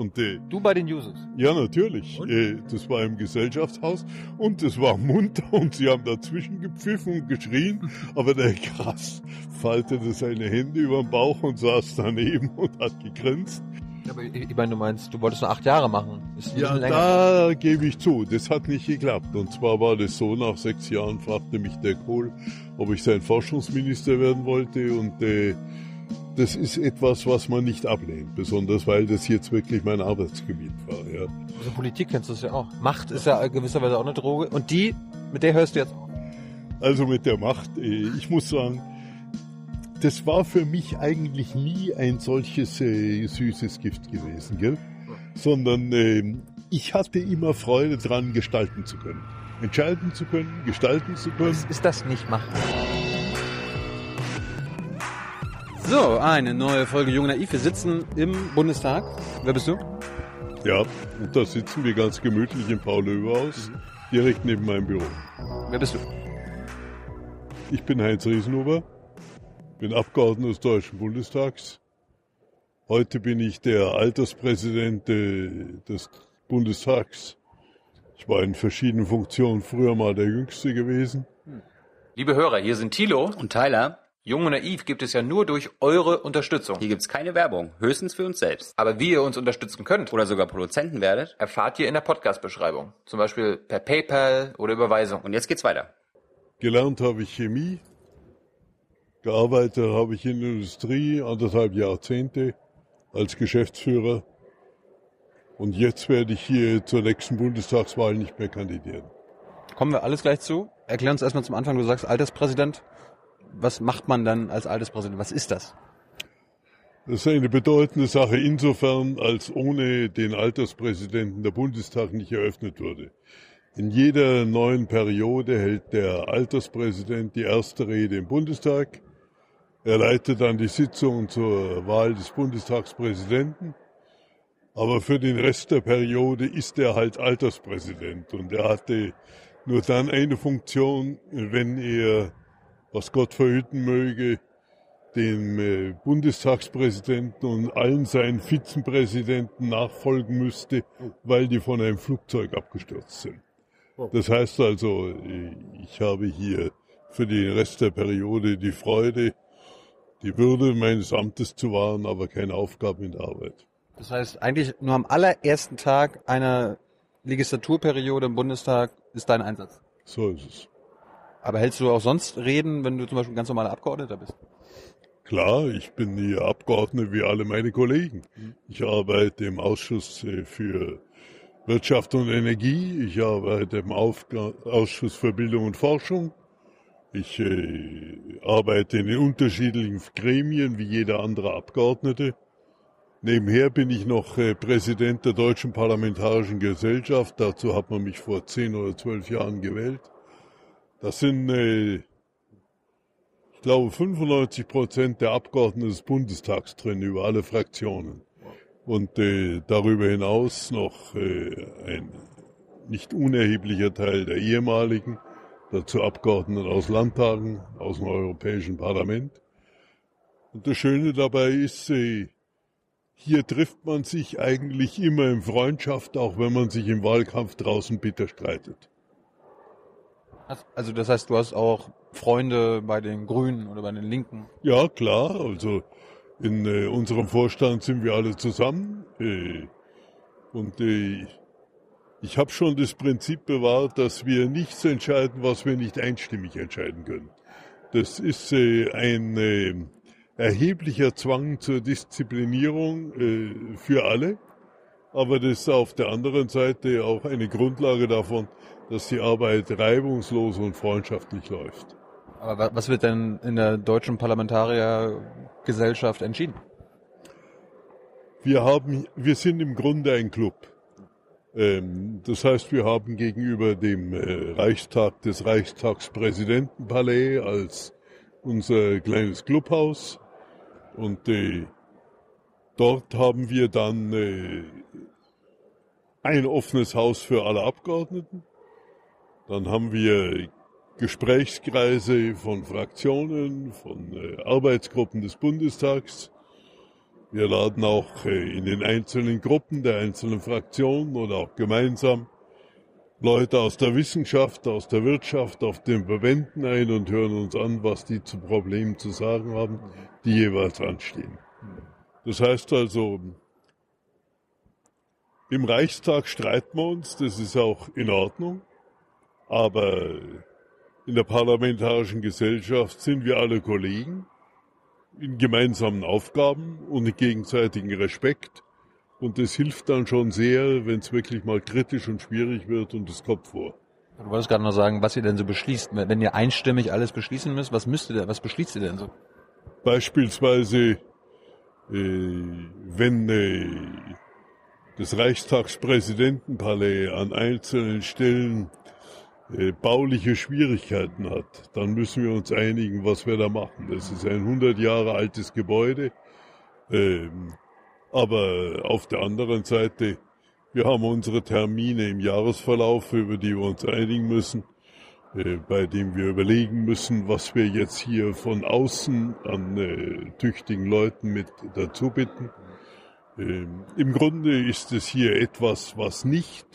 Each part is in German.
Und, äh, du bei den Jusos? Ja, natürlich. Äh, das war im Gesellschaftshaus und es war munter und sie haben dazwischen gepfiffen und geschrien. aber der Krass faltete seine Hände über den Bauch und saß daneben und hat gegrinst. Aber ich meine, du meinst, du wolltest nur acht Jahre machen. ja, da gebe ich zu, das hat nicht geklappt. Und zwar war das so, nach sechs Jahren fragte mich der Kohl, ob ich sein Forschungsminister werden wollte und äh, das ist etwas, was man nicht ablehnt, besonders weil das jetzt wirklich mein Arbeitsgebiet war. Ja. Also Politik kennst du es ja auch. Macht ist ja gewisserweise auch eine Droge. Und die, mit der hörst du jetzt auch. Also mit der Macht, äh, ich muss sagen, das war für mich eigentlich nie ein solches äh, süßes Gift gewesen, gell? sondern äh, ich hatte immer Freude dran, gestalten zu können. Entscheiden zu können, gestalten zu können. Was ist das nicht machen? So, eine neue Folge Jung Naiv. Wir sitzen im Bundestag. Wer bist du? Ja, und da sitzen wir ganz gemütlich im Paul-Löwe-Haus, mhm. direkt neben meinem Büro. Wer bist du? Ich bin Heinz Riesenhuber, bin Abgeordneter des Deutschen Bundestags. Heute bin ich der Alterspräsident des Bundestags. Ich war in verschiedenen Funktionen früher mal der Jüngste gewesen. Liebe Hörer, hier sind Thilo und Tyler. Jung und Naiv gibt es ja nur durch eure Unterstützung. Hier gibt es keine Werbung, höchstens für uns selbst. Aber wie ihr uns unterstützen könnt oder sogar Produzenten werdet, erfahrt ihr in der Podcast-Beschreibung. Zum Beispiel per PayPal oder Überweisung. Und jetzt geht's weiter. Gelernt habe ich Chemie, gearbeitet habe ich in der Industrie anderthalb Jahrzehnte als Geschäftsführer. Und jetzt werde ich hier zur nächsten Bundestagswahl nicht mehr kandidieren. Kommen wir alles gleich zu. Erklär uns erstmal zum Anfang, du sagst Alterspräsident was macht man dann als Alterspräsident? Was ist das? Das ist eine bedeutende Sache insofern, als ohne den Alterspräsidenten der Bundestag nicht eröffnet würde. In jeder neuen Periode hält der Alterspräsident die erste Rede im Bundestag. Er leitet dann die Sitzung zur Wahl des Bundestagspräsidenten. Aber für den Rest der Periode ist er halt Alterspräsident und er hatte nur dann eine Funktion, wenn er was Gott verhüten möge, dem äh, Bundestagspräsidenten und allen seinen Vizepräsidenten nachfolgen müsste, weil die von einem Flugzeug abgestürzt sind. Oh. Das heißt also, ich habe hier für den Rest der Periode die Freude, die Würde meines Amtes zu wahren, aber keine Aufgabe in der Arbeit. Das heißt, eigentlich nur am allerersten Tag einer Legislaturperiode im Bundestag ist dein Einsatz. So ist es. Aber hältst du auch sonst Reden, wenn du zum Beispiel ganz normaler Abgeordneter bist? Klar, ich bin hier Abgeordneter wie alle meine Kollegen. Ich arbeite im Ausschuss äh, für Wirtschaft und Energie. Ich arbeite im Aufga Ausschuss für Bildung und Forschung. Ich äh, arbeite in den unterschiedlichen Gremien wie jeder andere Abgeordnete. Nebenher bin ich noch äh, Präsident der Deutschen Parlamentarischen Gesellschaft. Dazu hat man mich vor zehn oder zwölf Jahren gewählt. Das sind, äh, ich glaube, 95 Prozent der Abgeordneten des Bundestags drin, über alle Fraktionen. Und äh, darüber hinaus noch äh, ein nicht unerheblicher Teil der ehemaligen, dazu Abgeordneten aus Landtagen, aus dem Europäischen Parlament. Und das Schöne dabei ist, äh, hier trifft man sich eigentlich immer in Freundschaft, auch wenn man sich im Wahlkampf draußen bitter streitet. Also das heißt, du hast auch Freunde bei den Grünen oder bei den Linken? Ja, klar. Also in äh, unserem Vorstand sind wir alle zusammen. Äh, und äh, ich habe schon das Prinzip bewahrt, dass wir nichts entscheiden, was wir nicht einstimmig entscheiden können. Das ist äh, ein äh, erheblicher Zwang zur Disziplinierung äh, für alle. Aber das ist auf der anderen Seite auch eine Grundlage davon, dass die Arbeit reibungslos und freundschaftlich läuft. Aber was wird denn in der deutschen Parlamentariergesellschaft entschieden? Wir haben, wir sind im Grunde ein Club. Ähm, das heißt, wir haben gegenüber dem äh, Reichstag des Reichstagspräsidentenpalais als unser kleines Clubhaus und äh, dort haben wir dann äh, ein offenes Haus für alle Abgeordneten dann haben wir Gesprächskreise von Fraktionen, von äh, Arbeitsgruppen des Bundestags. Wir laden auch äh, in den einzelnen Gruppen der einzelnen Fraktionen oder auch gemeinsam Leute aus der Wissenschaft, aus der Wirtschaft, auf den Verbänden ein und hören uns an, was die zu Problemen zu sagen haben, die jeweils anstehen. Das heißt also, im Reichstag streiten wir uns, das ist auch in Ordnung, aber in der parlamentarischen Gesellschaft sind wir alle Kollegen in gemeinsamen Aufgaben und in gegenseitigen Respekt. Und das hilft dann schon sehr, wenn es wirklich mal kritisch und schwierig wird und es kommt vor. Du wolltest gerade noch sagen, was ihr denn so beschließt. Wenn ihr einstimmig alles beschließen müsst, was müsst ihr, was beschließt ihr denn so? Beispielsweise, äh, wenn äh, das Reichstagspräsidentenpalais an einzelnen Stellen äh, bauliche Schwierigkeiten hat, dann müssen wir uns einigen, was wir da machen. Das ist ein 100 Jahre altes Gebäude, ähm, aber auf der anderen Seite, wir haben unsere Termine im Jahresverlauf, über die wir uns einigen müssen, äh, bei dem wir überlegen müssen, was wir jetzt hier von außen an äh, tüchtigen Leuten mit dazu bitten. Ähm, Im Grunde ist es hier etwas, was nicht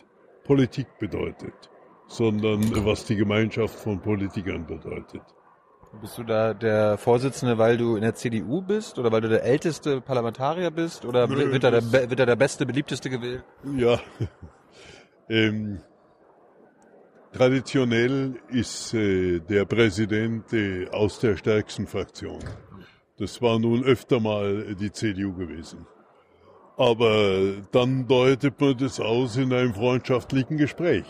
Politik bedeutet sondern was die Gemeinschaft von Politikern bedeutet. Bist du da der Vorsitzende, weil du in der CDU bist oder weil du der älteste Parlamentarier bist oder Nö, wird, da der, wird da der beste, beliebteste gewählt? Ja, ähm, traditionell ist äh, der Präsident äh, aus der stärksten Fraktion. Das war nun öfter mal die CDU gewesen. Aber dann deutet man das aus in einem freundschaftlichen Gespräch.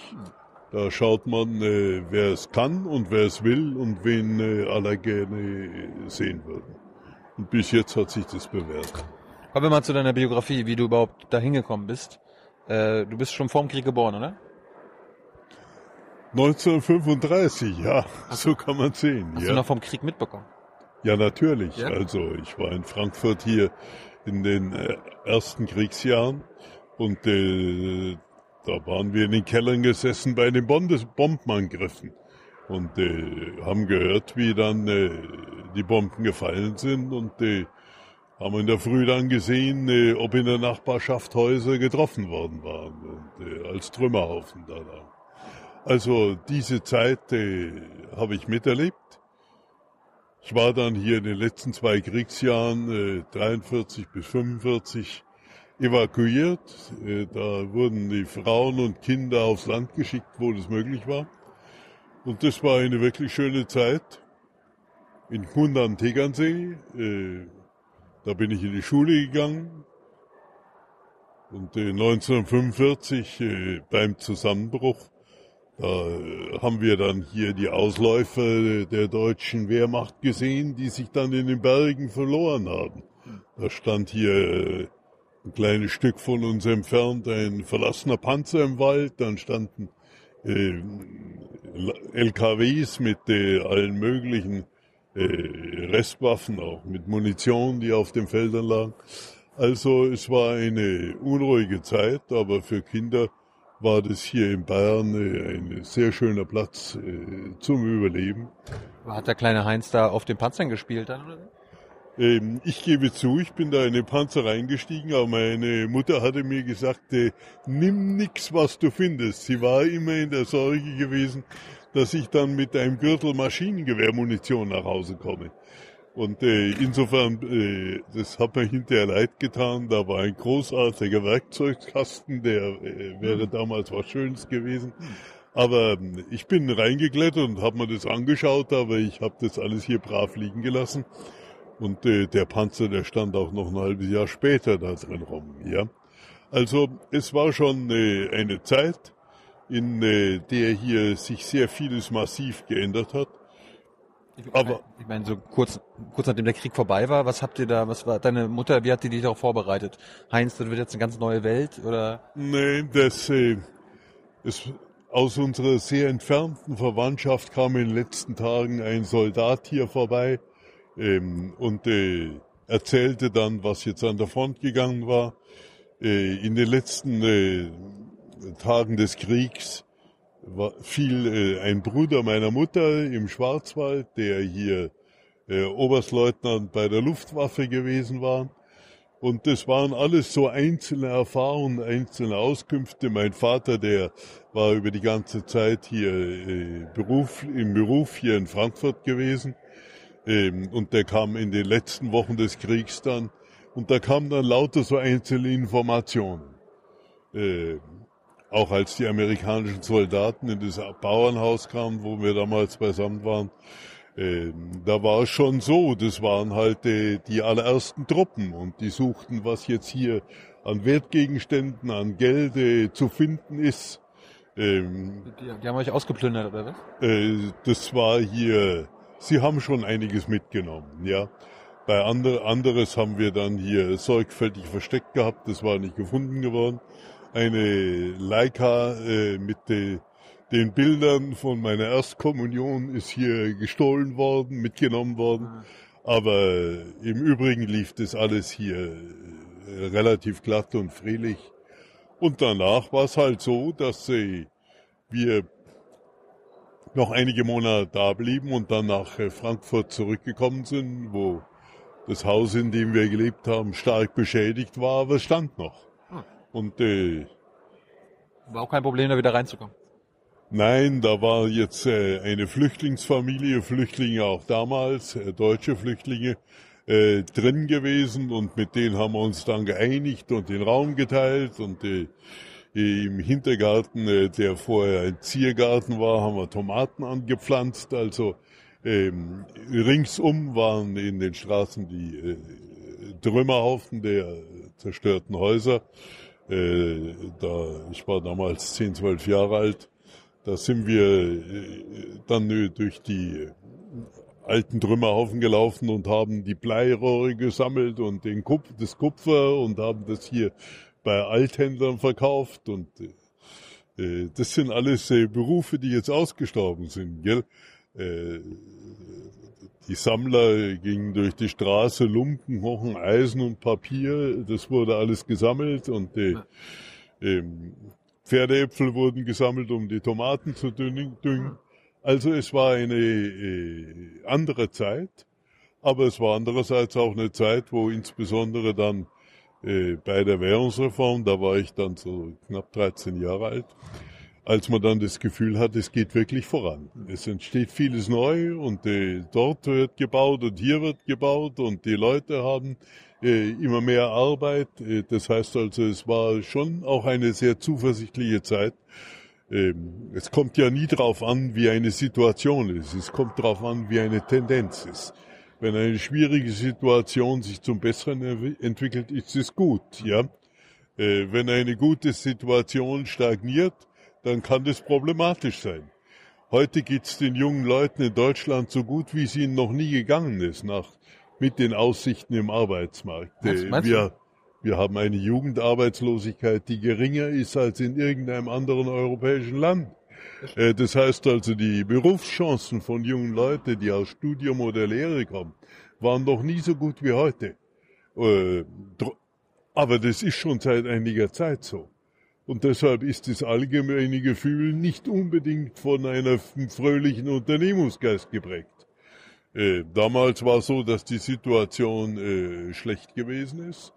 Da schaut man, äh, wer es kann und wer es will und wen äh, alle gerne sehen würden. Und bis jetzt hat sich das bewährt. Kommen wir mal zu deiner Biografie, wie du überhaupt da hingekommen bist. Äh, du bist schon vorm Krieg geboren, oder? 1935, ja, hast so kann man sehen. Hast ja. du noch vom Krieg mitbekommen? Ja, natürlich. Ja? Also ich war in Frankfurt hier in den äh, ersten Kriegsjahren und äh, da waren wir in den Kellern gesessen bei den Bombenangriffen und äh, haben gehört, wie dann äh, die Bomben gefallen sind und äh, haben in der Früh dann gesehen, äh, ob in der Nachbarschaft Häuser getroffen worden waren und äh, als Trümmerhaufen da lagen. Also diese Zeit äh, habe ich miterlebt. Ich war dann hier in den letzten zwei Kriegsjahren, äh, 43 bis 45, evakuiert. Äh, da wurden die Frauen und Kinder aufs Land geschickt, wo das möglich war. Und das war eine wirklich schöne Zeit. In Kunda am Tegernsee, äh, da bin ich in die Schule gegangen. Und 1945 äh, beim Zusammenbruch, da haben wir dann hier die Ausläufer der deutschen Wehrmacht gesehen, die sich dann in den Bergen verloren haben. Da stand hier ein kleines Stück von uns entfernt ein verlassener Panzer im Wald, dann standen äh, LKWs mit äh, allen möglichen äh, Restwaffen, auch mit Munition, die auf den Feldern lagen. Also es war eine unruhige Zeit, aber für Kinder war das hier in Bayern äh, ein sehr schöner Platz äh, zum Überleben. Hat der kleine Heinz da auf den Panzern gespielt dann? Oder? Ähm, ich gebe zu, ich bin da in den Panzer reingestiegen, aber meine Mutter hatte mir gesagt, äh, nimm nix, was du findest. Sie war immer in der Sorge gewesen, dass ich dann mit einem Gürtel Maschinengewehrmunition nach Hause komme. Und äh, insofern, äh, das hat mir hinterher leid getan. Da war ein großartiger Werkzeugkasten, der äh, wäre damals was Schönes gewesen. Aber ähm, ich bin reingeklettert und habe mir das angeschaut, aber ich habe das alles hier brav liegen gelassen. Und äh, der Panzer, der stand auch noch ein halbes Jahr später da drin rum. Ja? Also es war schon äh, eine Zeit, in äh, der hier sich sehr vieles massiv geändert hat. Ich Aber ich meine, so kurz, kurz nachdem der Krieg vorbei war, was habt ihr da, was war deine Mutter, wie hat die dich darauf vorbereitet? Heinz, das wird jetzt eine ganz neue Welt oder? Nein, das äh, ist aus unserer sehr entfernten Verwandtschaft kam in den letzten Tagen ein Soldat hier vorbei, ähm, und äh, erzählte dann, was jetzt an der Front gegangen war. Äh, in den letzten äh, Tagen des Kriegs war, fiel äh, ein Bruder meiner Mutter im Schwarzwald, der hier äh, Oberstleutnant bei der Luftwaffe gewesen war. Und das waren alles so einzelne Erfahrungen, einzelne Auskünfte. Mein Vater, der war über die ganze Zeit hier äh, Beruf, im Beruf hier in Frankfurt gewesen. Ähm, und der kam in den letzten Wochen des Kriegs dann. Und da kamen dann lauter so einzelne Informationen. Äh, auch als die amerikanischen Soldaten in das Bauernhaus kamen, wo wir damals beisammen waren, ähm, da war es schon so, das waren halt äh, die allerersten Truppen und die suchten, was jetzt hier an Wertgegenständen, an Geld äh, zu finden ist. Ähm, die, die, haben euch ausgeplündert, oder was? Äh, das war hier, sie haben schon einiges mitgenommen, ja. Bei andere, anderes haben wir dann hier sorgfältig versteckt gehabt, das war nicht gefunden geworden. Eine Leica äh, mit de, den Bildern von meiner Erstkommunion ist hier gestohlen worden, mitgenommen worden. Mhm. Aber im Übrigen lief das alles hier äh, relativ glatt und friedlich. Und danach war es halt so, dass äh, wir noch einige Monate da blieben und dann nach äh, Frankfurt zurückgekommen sind, wo das Haus, in dem wir gelebt haben, stark beschädigt war, aber es stand noch. Hm. Und äh, war auch kein Problem, da wieder reinzukommen. Nein, da war jetzt äh, eine Flüchtlingsfamilie, Flüchtlinge auch damals, äh, deutsche Flüchtlinge, äh, drin gewesen und mit denen haben wir uns dann geeinigt und den Raum geteilt und äh, im Hintergarten, äh, der vorher ein Ziergarten war, haben wir Tomaten angepflanzt. Also ähm, ringsum waren in den Straßen die äh, Trümmerhaufen der zerstörten Häuser. Äh, da, ich war damals 10, 12 Jahre alt da sind wir äh, dann durch die alten Trümmerhaufen gelaufen und haben die Bleirohre gesammelt und den Kupf, das Kupfer und haben das hier bei Althändlern verkauft und äh, äh das sind alles äh, Berufe, die jetzt ausgestorben sind, gell? Äh, die Sammler gingen durch die Straße, Lumpen, Hochen, Eisen und Papier, das wurde alles gesammelt und äh, ähm, Pferdeäpfel wurden gesammelt, um die Tomaten zu düngen. Also es war eine äh, andere Zeit, aber es war andererseits auch eine Zeit, wo insbesondere dann bei der Währungsreform, da war ich dann so knapp 13 Jahre alt, als man dann das Gefühl hat, es geht wirklich voran. Es entsteht vieles neu und äh, dort wird gebaut und hier wird gebaut und die Leute haben äh, immer mehr Arbeit. Äh, das heißt also, es war schon auch eine sehr zuversichtliche Zeit. Ähm, es kommt ja nie darauf an, wie eine Situation ist. Es kommt darauf an, wie eine Tendenz ist. Wenn eine schwierige Situation sich zum Besseren entwickelt, ist es gut, ja. Äh, wenn eine gute Situation stagniert, dann kann das problematisch sein. Heute geht es den jungen Leuten in Deutschland so gut, wie es ihnen noch nie gegangen ist, nach mit den Aussichten im Arbeitsmarkt. Meinst, meinst wir, wir haben eine Jugendarbeitslosigkeit, die geringer ist als in irgendeinem anderen europäischen Land. Äh, das heißt also, die Berufschancen von jungen Leuten, die aus Studium oder Lehre kommen, waren noch nie so gut wie heute. Äh, aber das ist schon seit einiger Zeit so. Und deshalb ist das allgemeine Gefühl nicht unbedingt von einer fröhlichen Unternehmungsgeist geprägt. Äh, damals war es so, dass die Situation schlecht gewesen ist.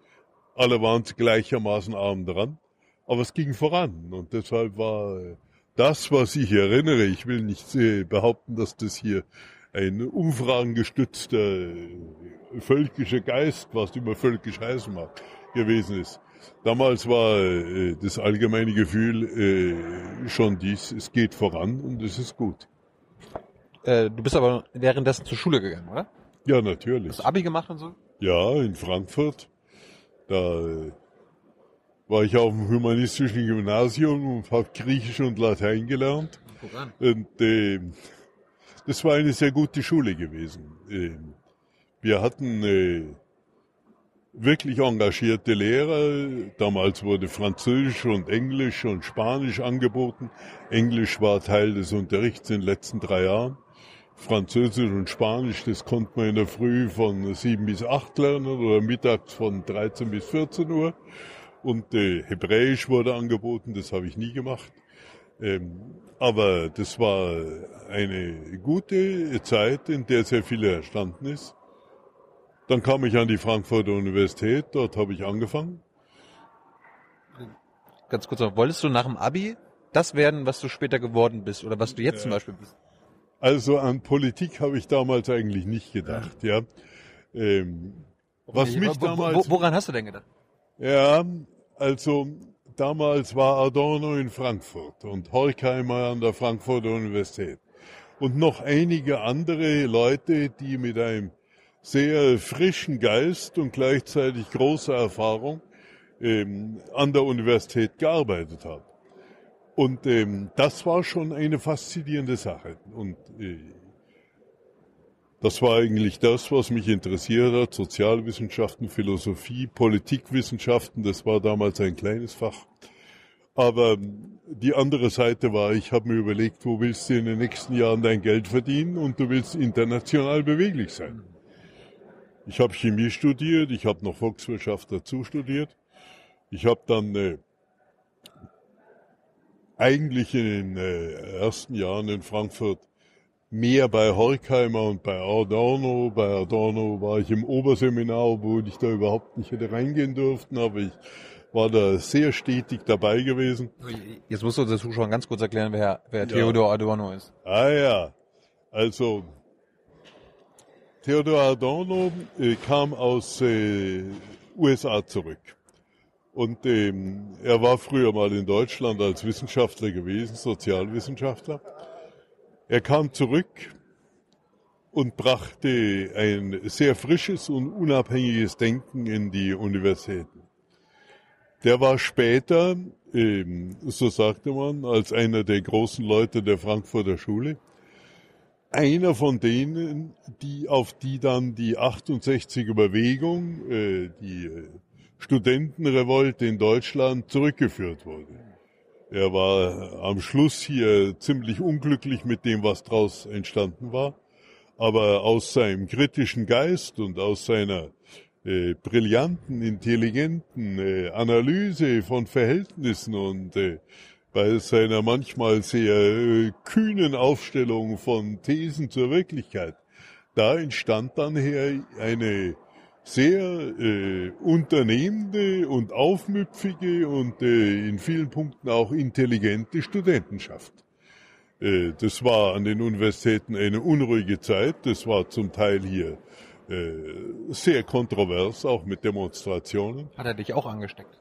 Alle waren gleichermaßen arm dran, aber es ging voran und deshalb war das, was ich erinnere, ich will nicht äh, behaupten, dass das hier ein umfragengestützter äh, völkischer Geist, was immer völkisch heißen mag, gewesen ist. Damals war äh, das allgemeine Gefühl schon dies, es geht voran und es ist gut. Äh, du bist aber währenddessen zur Schule gegangen, oder? Ja, natürlich. Hast du Abi gemacht und so? Ja, in Frankfurt. Da war ich auf dem humanistischen Gymnasium und habe Griechisch und Latein gelernt. Und äh, das war eine sehr gute Schule gewesen. Äh, wir hatten äh, wirklich engagierte Lehrer. Damals wurde Französisch und Englisch und Spanisch angeboten. Englisch war Teil des Unterrichts in den letzten drei Jahren. Französisch und Spanisch, das konnte man in der Früh von 7 bis 8 lernen oder mittags von 13 bis 14 Uhr. Und äh, Hebräisch wurde angeboten, das habe ich nie gemacht. Ähm, aber das war eine gute Zeit, in der sehr viel erstanden ist. Dann kam ich an die Frankfurter Universität, dort habe ich angefangen. Ganz kurz, noch, wolltest du nach dem Abi das werden, was du später geworden bist oder was du jetzt ja. zum Beispiel bist? Also an Politik habe ich damals eigentlich nicht gedacht, ja. Ähm, was mich damals. Woran hast du denn gedacht? Ja, also damals war Adorno in Frankfurt und Horkheimer an der Frankfurter Universität und noch einige andere Leute, die mit einem sehr frischen Geist und gleichzeitig großer Erfahrung ähm, an der Universität gearbeitet haben. Und ähm, das war schon eine faszinierende Sache. Und äh, das war eigentlich das, was mich interessiert hat. Sozialwissenschaften, Philosophie, Politikwissenschaften, das war damals ein kleines Fach. Aber ähm, die andere Seite war, ich habe mir überlegt, wo willst du in den nächsten Jahren dein Geld verdienen und du willst international beweglich sein. Ich habe Chemie studiert, ich habe noch Volkswirtschaft dazu studiert. Ich habe dann äh, eigentlich in den äh, ersten Jahren in Frankfurt mehr bei Horkheimer und bei Adorno. Bei Adorno war ich im Oberseminar, wo ich da überhaupt nicht hätte reingehen dürften, aber ich war da sehr stetig dabei gewesen. Jetzt musst du uns dazu schon ganz kurz erklären, wer, wer ja. Theodor Adorno ist. Ah ja, also Theodor Adorno äh, kam aus äh, USA zurück. Und ähm, er war früher mal in Deutschland als Wissenschaftler gewesen, Sozialwissenschaftler. Er kam zurück und brachte ein sehr frisches und unabhängiges Denken in die Universitäten. Der war später, ähm, so sagte man, als einer der großen Leute der Frankfurter Schule, einer von denen, die auf die dann die 68er Bewegung, äh, die Studentenrevolte in Deutschland zurückgeführt wurde. Er war am Schluss hier ziemlich unglücklich mit dem, was daraus entstanden war, aber aus seinem kritischen Geist und aus seiner äh, brillanten, intelligenten äh, Analyse von Verhältnissen und äh, bei seiner manchmal sehr äh, kühnen Aufstellung von Thesen zur Wirklichkeit, da entstand dann her eine sehr äh, unternehmende und aufmüpfige und äh, in vielen Punkten auch intelligente Studentenschaft. Äh, das war an den Universitäten eine unruhige Zeit. Das war zum Teil hier äh, sehr kontrovers, auch mit Demonstrationen. Hat er dich auch angesteckt?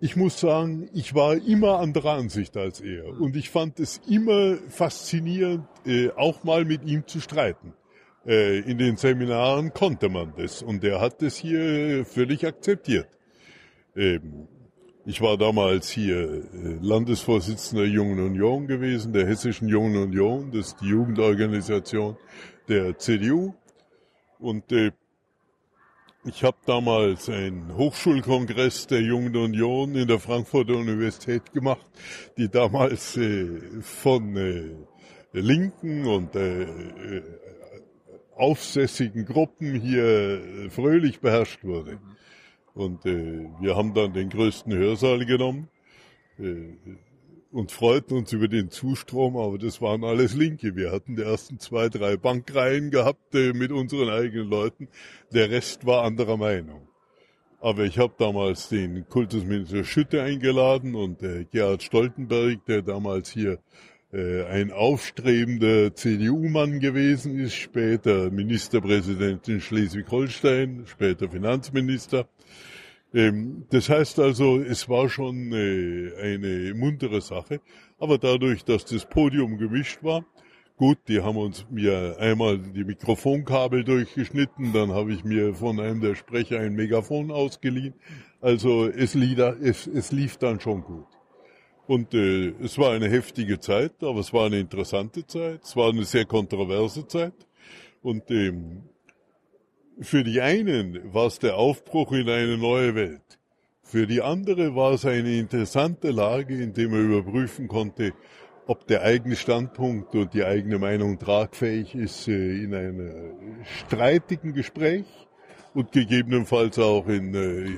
Ich muss sagen, ich war immer anderer Ansicht als er. Und ich fand es immer faszinierend, äh, auch mal mit ihm zu streiten. Äh, in den Seminaren konnte man das und er hat das hier völlig akzeptiert. Ähm, ich war damals hier äh, Landesvorsitzender Jungen Union gewesen, der Hessischen Jungen Union, das ist die Jugendorganisation der CDU. Und äh, ich habe damals einen Hochschulkongress der Jungen Union in der Frankfurter Universität gemacht, die damals von Linken und aufsässigen Gruppen hier äh, fröhlich beherrscht wurde. Und äh, wir haben dann den größten Hörsaal genommen äh, und freuten uns über den Zustrom, aber das waren alles Linke. Wir hatten die ersten zwei, drei Bankreihen gehabt äh, mit unseren eigenen Leuten. Der Rest war anderer Meinung. Aber ich habe damals den Kultusminister Schütte eingeladen und äh, Gerhard Stoltenberg, der damals hier ein aufstrebender CDU-Mann gewesen ist, später Ministerpräsident in Schleswig-Holstein, später Finanzminister. Ähm, das heißt also, es war schon äh, eine muntere Sache, aber dadurch, dass das Podium gemischt war, gut, die haben uns mir einmal die Mikrofonkabel durchgeschnitten, dann habe ich mir von einem der Sprecher ein Megafon ausgeliehen. Also es, es, es lief dann schon gut. Und äh, es war eine heftige Zeit, aber es war eine interessante Zeit. Es war eine sehr kontroverse Zeit. Und ähm, für die einen war es der Aufbruch in eine neue Welt. Für die andere war es eine interessante Lage, in der man überprüfen konnte, ob der eigene Standpunkt und die eigene Meinung tragfähig ist äh, in einem streitigen Gespräch und gegebenenfalls auch in äh,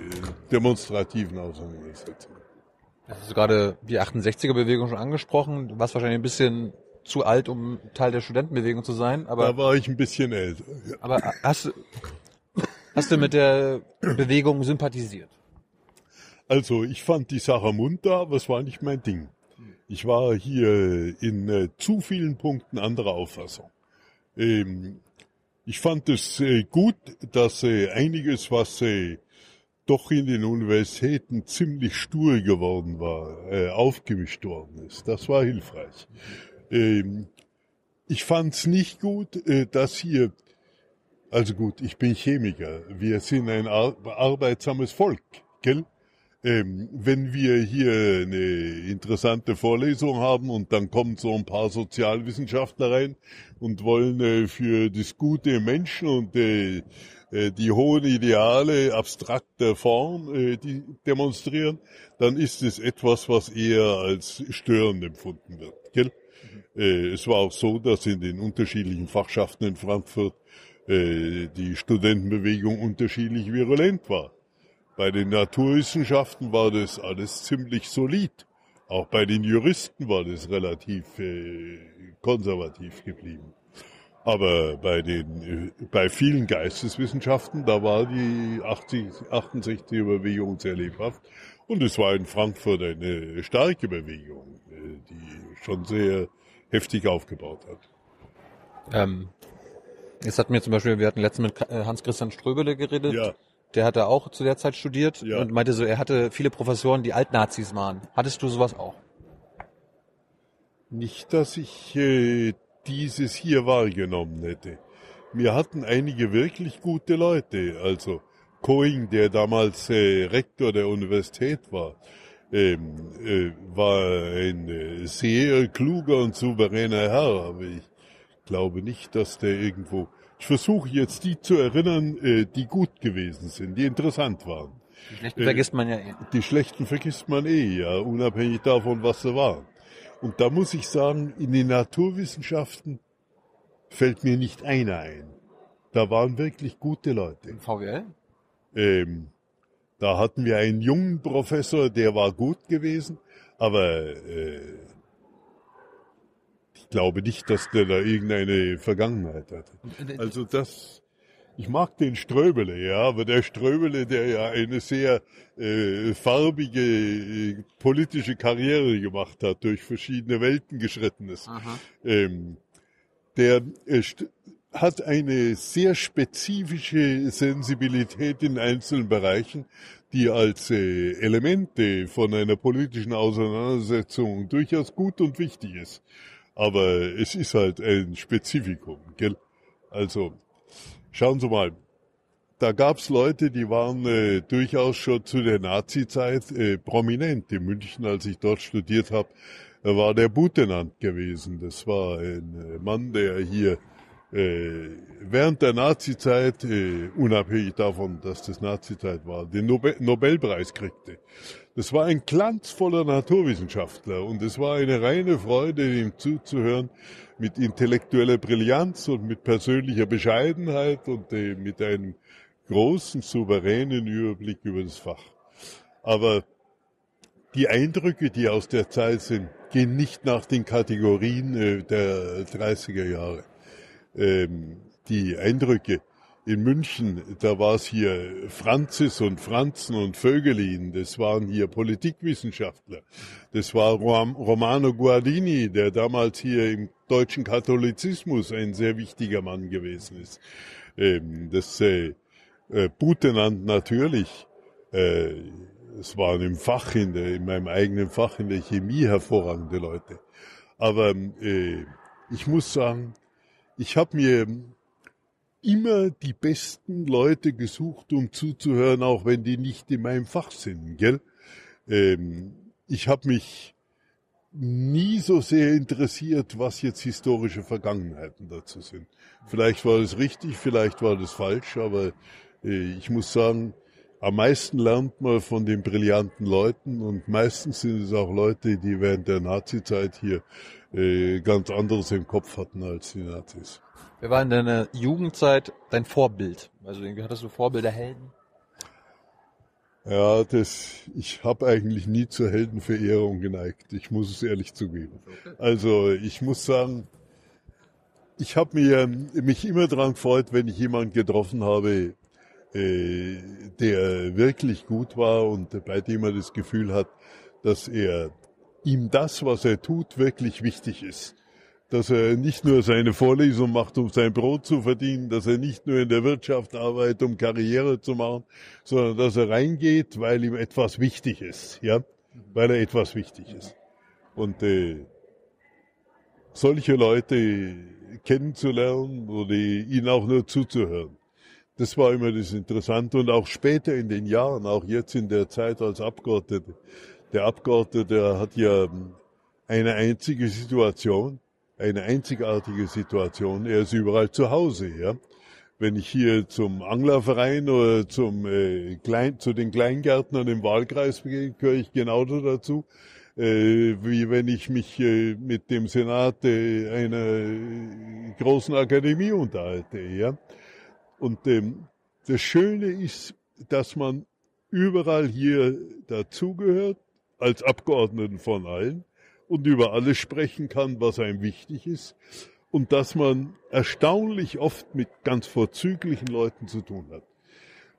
demonstrativen Auseinandersetzungen. Das ist gerade die 68er-Bewegung schon angesprochen. Du warst wahrscheinlich ein bisschen zu alt, um Teil der Studentenbewegung zu sein. Aber da war ich ein bisschen älter. Aber hast du, hast du mit der Bewegung sympathisiert? Also ich fand die Sache munter, aber es war nicht mein Ding. Ich war hier in äh, zu vielen Punkten anderer Auffassung. Ähm, ich fand es äh, gut, dass äh, einiges, was äh, doch in den Universitäten ziemlich stur geworden war, äh, aufgemischt worden ist. Das war hilfreich. Ähm, ich fand es nicht gut, äh, dass hier, also gut, ich bin Chemiker, wir sind ein ar arbeitsames Volk, gell? Ähm, wenn wir hier eine interessante Vorlesung haben und dann kommen so ein paar Sozialwissenschaftler rein und wollen äh, für das gute Menschen und äh, die hohen Ideale abstrakter Form äh, die demonstrieren, dann ist es etwas, was eher als störend empfunden wird. Gell? Mhm. Äh, es war auch so, dass in den unterschiedlichen Fachschaften in Frankfurt äh, die Studentenbewegung unterschiedlich virulent war. Bei den Naturwissenschaften war das alles ziemlich solid. Auch bei den Juristen war das relativ äh, konservativ geblieben. Aber bei den, bei vielen Geisteswissenschaften, da war die 80, 68er Bewegung sehr lebhaft. Und es war in Frankfurt eine starke Bewegung, äh, die schon sehr heftig aufgebaut hat. Ähm, jetzt hatten wir zum Beispiel, wir hatten letztens mit äh, Hans-Christian Ströbele geredet. Ja der hatte auch zu der Zeit studiert ja. und meinte so, er hatte viele Professoren, die Altnazis waren. Hattest du sowas auch? Nicht, dass ich äh, dieses hier wahrgenommen hätte. Wir hatten einige wirklich gute Leute, also Coing, der damals äh, Rektor der Universität war, ähm, äh, war ein äh, sehr kluger und souveräner Herr, aber ich glaube nicht, dass der irgendwo ich versuche jetzt die zu erinnern, äh, die gut gewesen sind, die interessant waren. Die schlechten vergisst man ja eh. Die schlechten vergisst man eh, ja, unabhängig davon, was sie waren. Und da muss ich sagen, in den Naturwissenschaften fällt mir nicht einer ein. Da waren wirklich gute Leute. In VWL? Ähm, da hatten wir einen jungen Professor, der war gut gewesen, aber äh, ich glaube nicht, dass der da irgendeine Vergangenheit hat. Also das, ich mag den Ströbele, ja, aber der Ströbele, der ja eine sehr äh, farbige äh, politische Karriere gemacht hat, durch verschiedene Welten geschritten ist, ähm, der äh, hat eine sehr spezifische Sensibilität in einzelnen Bereichen, die als äh, Elemente von einer politischen Auseinandersetzung durchaus gut und wichtig ist. Aber es ist halt ein Spezifikum, gell? Also, schauen Sie mal. Da gab's Leute, die waren äh, durchaus schon zu der Nazi-Zeit äh, prominent. In München, als ich dort studiert habe, war der Butenant gewesen. Das war ein äh, Mann, der hier äh, während der Nazizeit, äh, unabhängig davon, dass das Nazizeit war, den Nobel Nobelpreis kriegte. Das war ein glanzvoller Naturwissenschaftler und es war eine reine Freude, ihm zuzuhören mit intellektueller Brillanz und mit persönlicher Bescheidenheit und äh, mit einem großen, souveränen Überblick über das Fach. Aber die Eindrücke, die aus der Zeit sind, gehen nicht nach den Kategorien äh, der 30er Jahre. Ähm, die Eindrücke, in München, da war es hier Franzis und Franzen und Vögelin, das waren hier Politikwissenschaftler. Das war Romano Guardini, der damals hier im deutschen Katholizismus ein sehr wichtiger Mann gewesen ist. Ähm, das äh, äh, Butenand natürlich, äh, es waren im Fach, in, der, in meinem eigenen Fach in der Chemie hervorragende Leute. Aber äh, ich muss sagen, ich habe mir immer die besten Leute gesucht, um zuzuhören, auch wenn die nicht in meinem Fach sind, gell? Ähm, ich habe mich nie so sehr interessiert, was jetzt historische Vergangenheiten dazu sind. Vielleicht war das richtig, vielleicht war das falsch, aber äh, ich muss sagen, am meisten lernt man von den brillanten Leuten und meistens sind es auch Leute, die während der Nazizeit hier äh, ganz anderes im Kopf hatten als die Nazis. Wer war in deiner Jugendzeit dein Vorbild? Also hattest du Vorbilder, Helden? Ja, das, ich habe eigentlich nie zur Heldenverehrung geneigt. Ich muss es ehrlich zugeben. Also ich muss sagen, ich habe mir mich immer daran gefreut, wenn ich jemanden getroffen habe, äh, der wirklich gut war und bei dem er das Gefühl hat, dass er ihm das, was er tut, wirklich wichtig ist. Dass er nicht nur seine Vorlesung macht, um sein Brot zu verdienen, dass er nicht nur in der Wirtschaft arbeitet, um Karriere zu machen, sondern dass er reingeht, weil ihm etwas wichtig ist, ja, weil er etwas wichtig ist. Und äh, solche Leute kennenzulernen oder ihnen auch nur zuzuhören, das war immer das Interessante. Und auch später in den Jahren, auch jetzt in der Zeit als Abgeordneter, der Abgeordnete hat ja eine einzige Situation, eine einzigartige Situation. Er ist überall zu Hause, ja. Wenn ich hier zum Anglerverein oder zum äh, Klein, zu den Kleingärtnern im Wahlkreis gehe, gehöre ich genauso dazu, äh, wie wenn ich mich äh, mit dem Senat äh, einer großen Akademie unterhalte, ja. Und ähm, das Schöne ist, dass man überall hier dazugehört als Abgeordneten von allen und über alles sprechen kann, was einem wichtig ist und dass man erstaunlich oft mit ganz vorzüglichen Leuten zu tun hat.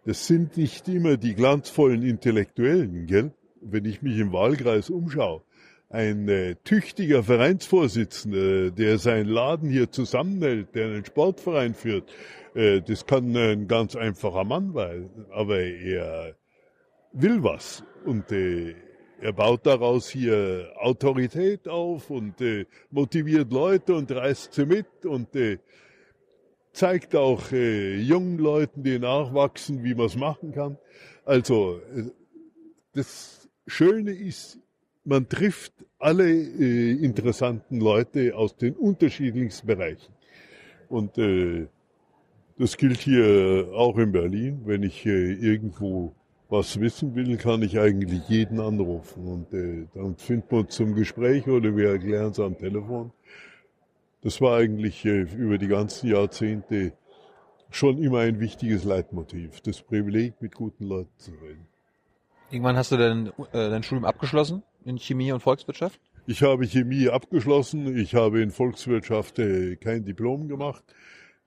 Das sind nicht immer die glanzvollen Intellektuellen, gell? Wenn ich mich im Wahlkreis umschaue, ein äh, tüchtiger Vereinsvorsitzender, der seinen Laden hier zusammenhält, der einen Sportverein führt, äh, das kann ein ganz einfacher Mann sein, aber er will was und äh, er baut daraus hier Autorität auf und äh, motiviert Leute und reißt sie mit und äh, zeigt auch äh, jungen Leuten, die nachwachsen, wie man es machen kann. Also äh, das Schöne ist, man trifft alle äh, interessanten Leute aus den unterschiedlichsten Bereichen. Und äh, das gilt hier auch in Berlin, wenn ich äh, irgendwo was wissen will, kann ich eigentlich jeden anrufen und äh, dann finden wir uns zum Gespräch oder wir erklären es am Telefon. Das war eigentlich äh, über die ganzen Jahrzehnte schon immer ein wichtiges Leitmotiv, das Privileg, mit guten Leuten zu reden. Irgendwann hast du dein, äh, dein Studium abgeschlossen in Chemie und Volkswirtschaft? Ich habe Chemie abgeschlossen. Ich habe in Volkswirtschaft äh, kein Diplom gemacht.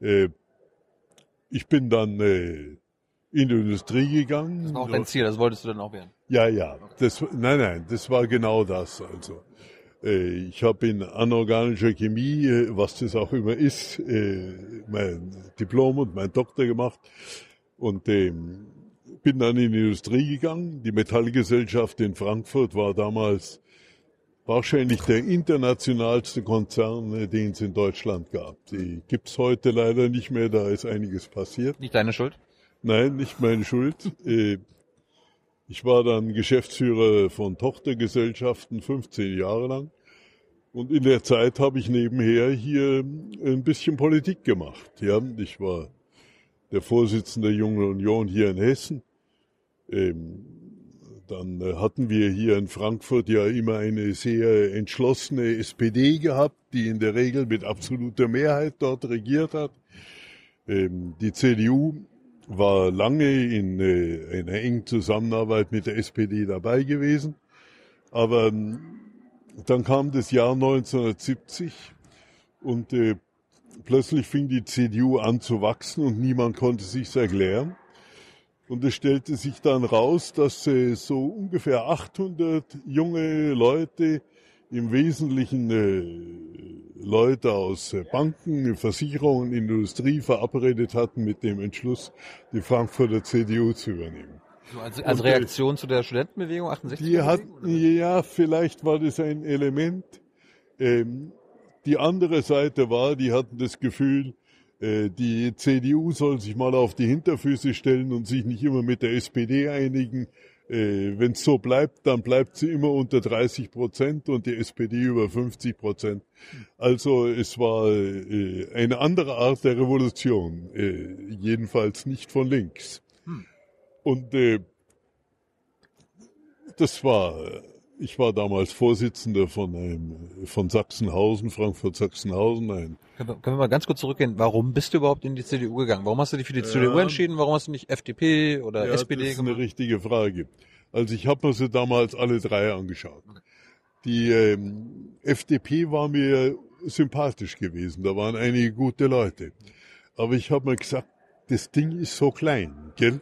Äh, ich bin dann äh, in die Industrie gegangen. Das war auch dein Ziel, das wolltest du dann auch werden? Ja, ja. Das, nein, nein, das war genau das. Also äh, ich habe in anorganischer Chemie, äh, was das auch immer ist, äh, mein Diplom und mein Doktor gemacht und ähm, bin dann in die Industrie gegangen. Die Metallgesellschaft in Frankfurt war damals wahrscheinlich der internationalste Konzern, den es in Deutschland gab. Die gibt's heute leider nicht mehr, da ist einiges passiert. Nicht deine Schuld? Nein, nicht meine Schuld. Äh, ich war dann Geschäftsführer von Tochtergesellschaften 15 Jahre lang. Und in der Zeit habe ich nebenher hier ein bisschen Politik gemacht. Ja, ich war der Vorsitzende der Jungen Union hier in Hessen. Ähm, dann hatten wir hier in Frankfurt ja immer eine sehr entschlossene SPD gehabt, die in der Regel mit absoluter Mehrheit dort regiert hat. Ähm, die CDU war lange in äh, einer engen Zusammenarbeit mit der SPD dabei gewesen. Aber ähm, dann kam das Jahr 1970 und äh, plötzlich fing die CDU an zu wachsen und niemand konnte sich's erklären. Und es stellte sich dann raus, dass äh, so ungefähr 800 junge Leute im Wesentlichen äh, Leute aus äh, Banken, Versicherungen, Industrie verabredet hatten mit dem Entschluss, die Frankfurter CDU zu übernehmen. Also als Reaktion zu der Studentenbewegung 68? Die hatten, ja, vielleicht war das ein Element. Ähm, die andere Seite war, die hatten das Gefühl, äh, die CDU soll sich mal auf die Hinterfüße stellen und sich nicht immer mit der SPD einigen, äh, Wenn es so bleibt, dann bleibt sie immer unter 30 Prozent und die SPD über 50 Prozent. Also es war äh, eine andere Art der Revolution, äh, jedenfalls nicht von links. Hm. Und äh, das war, ich war damals Vorsitzender von einem, von Sachsenhausen, Frankfurt-Sachsenhausen, ein können wir, können wir mal ganz kurz zurückgehen. Warum bist du überhaupt in die CDU gegangen? Warum hast du dich für die ja. CDU entschieden? Warum hast du nicht FDP oder ja, SPD gemacht? Das ist eine richtige Frage. Also ich habe mir sie damals alle drei angeschaut. Okay. Die ähm, FDP war mir sympathisch gewesen. Da waren einige gute Leute. Aber ich habe mir gesagt, das Ding ist so klein, gell?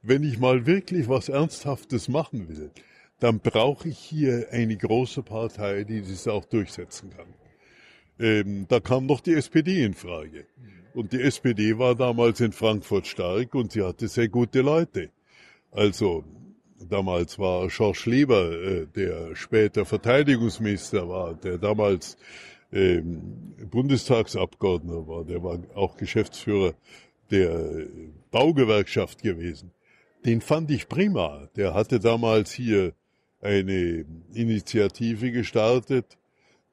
Wenn ich mal wirklich was Ernsthaftes machen will, dann brauche ich hier eine große Partei, die das auch durchsetzen kann. Ähm, da kam noch die SPD in Frage. Und die SPD war damals in Frankfurt stark und sie hatte sehr gute Leute. Also damals war Georges Leber, äh, der später Verteidigungsminister war, der damals ähm, Bundestagsabgeordneter war, der war auch Geschäftsführer der Baugewerkschaft gewesen. Den fand ich prima. Der hatte damals hier eine Initiative gestartet,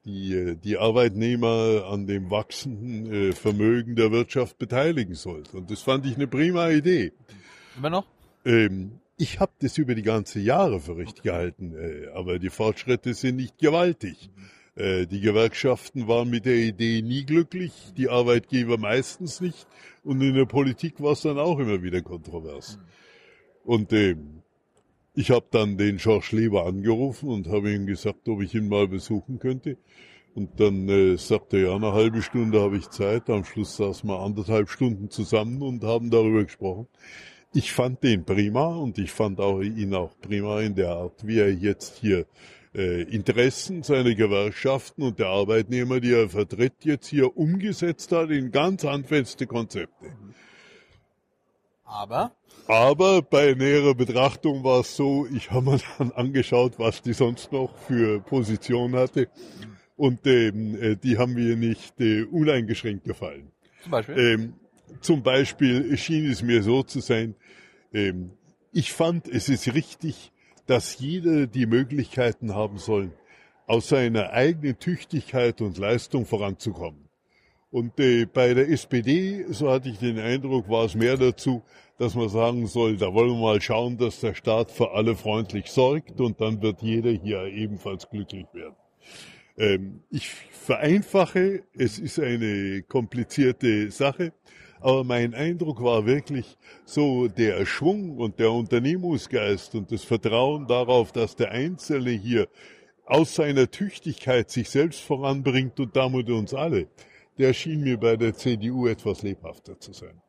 die äh, die Arbeitnehmer an dem wachsenden äh, Vermögen der Wirtschaft beteiligen sollte. Und das fand ich eine prima Idee. Immer noch? Ähm, ich habe das über die ganze Jahre für richtig gehalten, äh, aber die Fortschritte sind nicht gewaltig. Äh, die Gewerkschaften waren mit der Idee nie glücklich, die Arbeitgeber meistens nicht und in der Politik war es dann auch immer wieder kontrovers. Und ähm, ich habe dann den Georges Leber angerufen und habe ihm gesagt, ob ich ihn mal besuchen könnte. Und dann äh, sagte er, ja, eine halbe Stunde habe ich Zeit. Am Schluss saßen wir anderthalb Stunden zusammen und haben darüber gesprochen. Ich fand den prima und ich fand auch ihn auch prima in der Art, wie er jetzt hier äh, Interessen seiner Gewerkschaften und der Arbeitnehmer, die er vertritt, jetzt hier umgesetzt hat in ganz handfeste Konzepte. Aber? Aber bei näherer Betrachtung war es so, ich habe mir dann angeschaut, was die sonst noch für Position hatte. Und ähm, äh, die haben mir nicht äh, uneingeschränkt gefallen. Zum Beispiel? Ähm, zum Beispiel schien es mir so zu sein, ähm, ich fand, es ist richtig, dass jeder die Möglichkeiten haben soll, aus seiner eigenen Tüchtigkeit und Leistung voranzukommen. Und äh, bei der SPD, so hatte ich den Eindruck, war es mehr dazu, dass man sagen soll, da wollen wir mal schauen, dass der Staat für alle freundlich sorgt und dann wird jeder hier ebenfalls glücklich werden. Ähm, ich vereinfache, es ist eine komplizierte Sache, aber mein Eindruck war wirklich so der Schwung und der Unternehmungsgeist und das Vertrauen darauf, dass der Einzelne hier aus seiner Tüchtigkeit sich selbst voranbringt und damit uns alle der schien mir bei der CDU etwas lebhafter zu sein.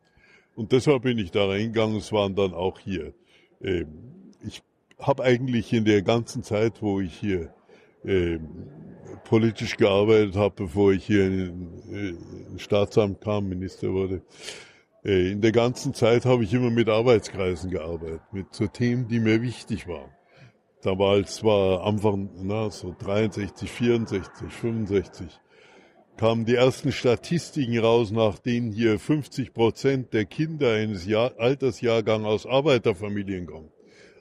Und deshalb bin ich da reingegangen. Es waren dann auch hier. Ähm, ich habe eigentlich in der ganzen Zeit, wo ich hier ähm, politisch gearbeitet habe, bevor ich hier in, in Staatsamt kam, Minister wurde, äh, in der ganzen Zeit habe ich immer mit Arbeitskreisen gearbeitet, mit so Themen, die mir wichtig waren. Damals war Anfang, na, so 63, 64, 65 kamen die ersten Statistiken raus, nach denen hier 50 Prozent der Kinder eines Jahr Altersjahrgangs aus Arbeiterfamilien kommen.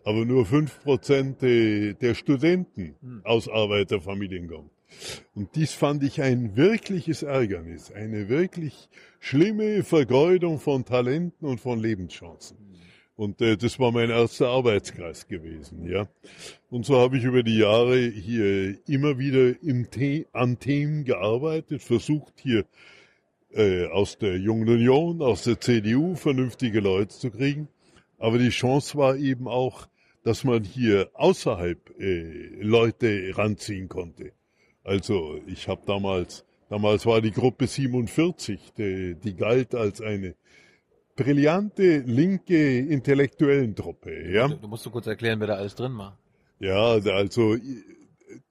Aber nur 5 Prozent der Studenten hm. aus Arbeiterfamilien kommen. Und dies fand ich ein wirkliches Ärgernis, eine wirklich schlimme Vergeudung von Talenten und von Lebenschancen. Und äh, das war mein erster Arbeitskreis gewesen, ja. Und so habe ich über die Jahre hier immer wieder im The an Themen gearbeitet, versucht hier äh, aus der Jungen Union, aus der CDU vernünftige Leute zu kriegen. Aber die Chance war eben auch, dass man hier außerhalb äh, Leute ranziehen konnte. Also ich habe damals, damals war die Gruppe 47, die, die galt als eine brillante linke Intellektuellentruppe. Ja? Du musst du kurz erklären, wer da alles drin war. Ja, also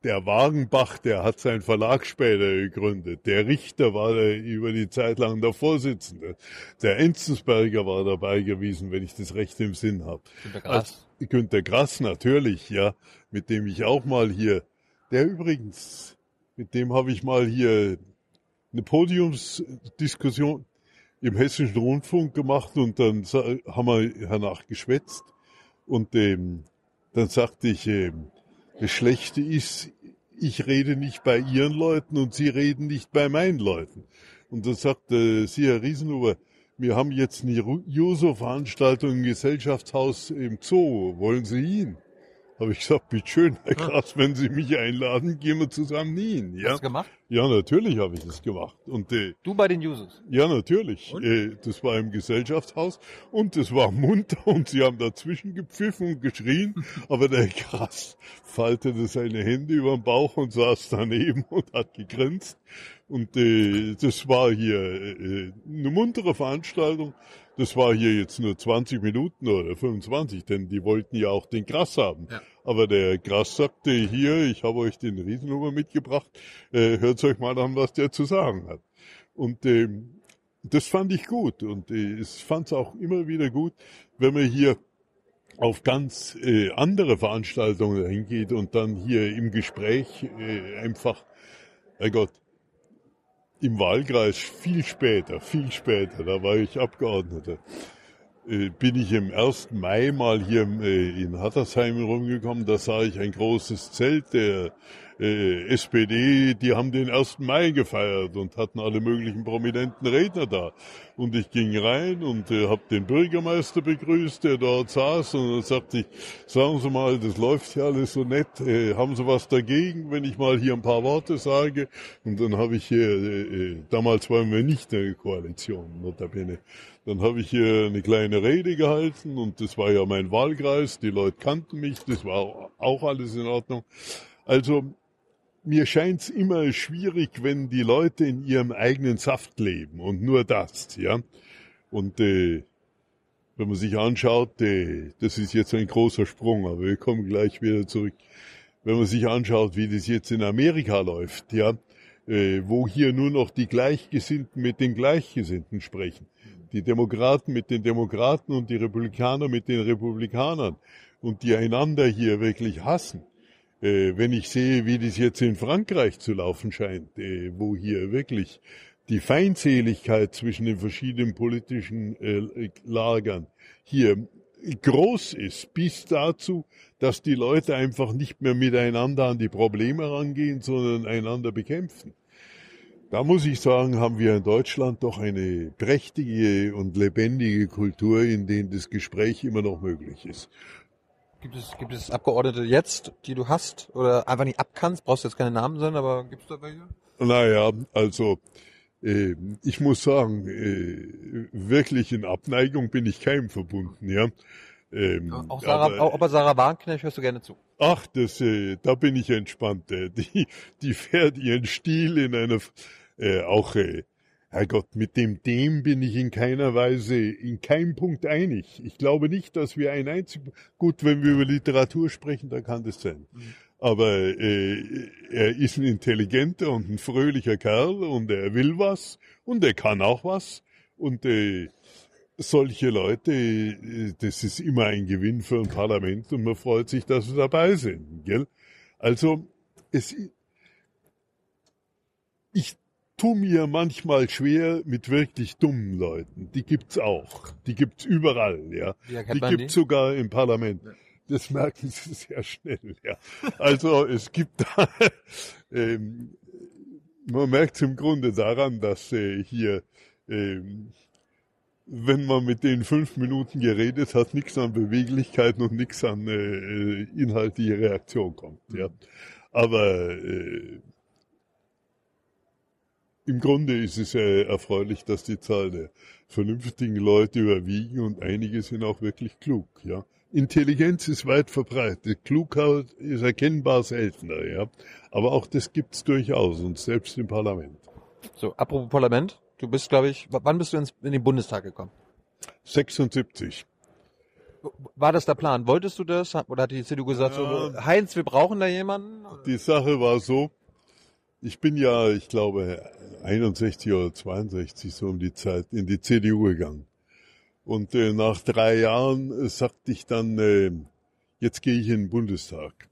der Wagenbach, der hat seinen Verlag später gegründet. Der Richter war der, über die Zeit lang der Vorsitzende. Der Enzensberger war dabei gewesen, wenn ich das recht im Sinn habe. Günter Grass. Also, Günter Grass natürlich, ja, mit dem ich auch mal hier, der übrigens, mit dem habe ich mal hier eine Podiumsdiskussion, im Hessischen Rundfunk gemacht und dann haben wir danach geschwätzt und ähm, dann sagte ich, ähm, das Schlechte ist, ich rede nicht bei Ihren Leuten und Sie reden nicht bei meinen Leuten. Und dann sagte sie, Herr Riesenhuber, wir haben jetzt eine Juso-Veranstaltung im Gesellschaftshaus im Zoo. Wollen Sie ihn? Habe ich gesagt, bitteschön, Herr Krass, wenn Sie mich einladen, gehen wir zusammen hin. Ja? Hast du gemacht? Ja, natürlich habe ich das gemacht. Und, äh, du bei den Users? Ja, natürlich. Äh, das war im Gesellschaftshaus und es war munter und sie haben dazwischen gepfiffen und geschrien, aber der Krass faltete seine Hände über den Bauch und saß daneben und hat gegrinst. Und äh, das war hier äh, eine muntere Veranstaltung. Das war hier jetzt nur 20 Minuten oder 25, denn die wollten ja auch den Gras haben. Ja. Aber der Gras sagte hier, ich habe euch den Riesennummer mitgebracht, äh, hört euch mal an, was der zu sagen hat. Und ähm, das fand ich gut und äh, ich fand es auch immer wieder gut, wenn man hier auf ganz äh, andere Veranstaltungen hingeht und dann hier im Gespräch äh, einfach, Herrgott, im Wahlkreis viel später, viel später, da war ich Abgeordneter, bin ich im 1. Mai mal hier äh, in Hattersheim rumgekommen, da sah ich ein großes Zelt der äh, SPD, die haben den 1. Mai gefeiert und hatten alle möglichen prominenten Redner da. Und ich ging rein und äh, habe den Bürgermeister begrüßt, der dort saß und dann sagte ich, sagen Sie mal, das läuft ja alles so nett, äh, haben Sie was dagegen, wenn ich mal hier ein paar Worte sage? Und dann habe ich hier, äh, äh damals waren wir nicht in der Koalition, notabene, dann habe ich hier eine kleine Rede gehalten und das war ja mein Wahlkreis, die Leute kannten mich, das war auch alles in Ordnung. Also mir scheint's immer schwierig, wenn die Leute in ihrem eigenen Saft leben und nur das, ja. Und äh, wenn man sich anschaut, äh, das ist jetzt ein großer Sprung, aber wir kommen gleich wieder zurück. Wenn man sich anschaut, wie das jetzt in Amerika läuft, ja, äh, wo hier nur noch die Gleichgesinnten mit den Gleichgesinnten sprechen, die Demokraten mit den Demokraten und die Republikaner mit den Republikanern und die einander hier wirklich hassen äh, wenn ich sehe, wie das jetzt in Frankreich zu laufen scheint, äh, wo hier wirklich die Feindseligkeit zwischen den verschiedenen politischen äh, Lagern hier groß ist, bis dazu, dass die Leute einfach nicht mehr miteinander an die Probleme rangehen, sondern einander bekämpfen. Da muss ich sagen, haben wir in Deutschland doch eine prächtige und lebendige Kultur, in der das Gespräch immer noch möglich ist. Gibt es, gibt es Abgeordnete jetzt, die du hast oder einfach nicht abkannst? Brauchst jetzt keine Namen sein, aber gibt es da welche? Naja, also äh, ich muss sagen, äh, wirklich in Abneigung bin ich keinem verbunden, ja. Ähm, auch Sarah, aber, auch, aber Sarah Warnknecht hörst du gerne zu. Ach, das, äh, da bin ich entspannt. Äh, die, die fährt ihren Stil in einer, äh, auch äh, Herrgott, mit dem dem bin ich in keiner Weise, in keinem Punkt einig. Ich glaube nicht, dass wir ein einzig, gut, wenn wir über Literatur sprechen, da kann das sein. Mhm. Aber äh, er ist ein intelligenter und ein fröhlicher Kerl und er will was und er kann auch was. Und äh, solche Leute, äh, das ist immer ein Gewinn für ein Parlament und man freut sich, dass sie dabei sind. Gell? Also es, ich tu mir manchmal schwer mit wirklich dummen Leuten. Die gibt's auch. Die gibt's überall, ja. Die gibt's die? sogar im Parlament. Ja. Das merken Sie sehr schnell, ja. Also es gibt da, ähm, man merkt im Grunde daran, dass äh, hier, ähm, wenn man mit denen fünf Minuten geredet hat, nichts an Beweglichkeiten und nichts an äh, inhaltliche Reaktion kommt, ja. Aber äh, im Grunde ist es ja erfreulich, dass die Zahl der vernünftigen Leute überwiegen und einige sind auch wirklich klug, ja. Intelligenz ist weit verbreitet, Klugheit ist erkennbar seltener, ja. Aber auch das gibt's durchaus und selbst im Parlament. So, apropos Parlament, du bist, glaube ich, wann bist du ins, in den Bundestag gekommen? 76. War das der Plan? Wolltest du das? Oder hat die CDU gesagt, ja, so, Heinz, wir brauchen da jemanden? Die Sache war so, ich bin ja, ich glaube, 61 oder 62 so um die Zeit in die CDU gegangen. Und äh, nach drei Jahren äh, sagte ich dann, äh, jetzt gehe ich in den Bundestag.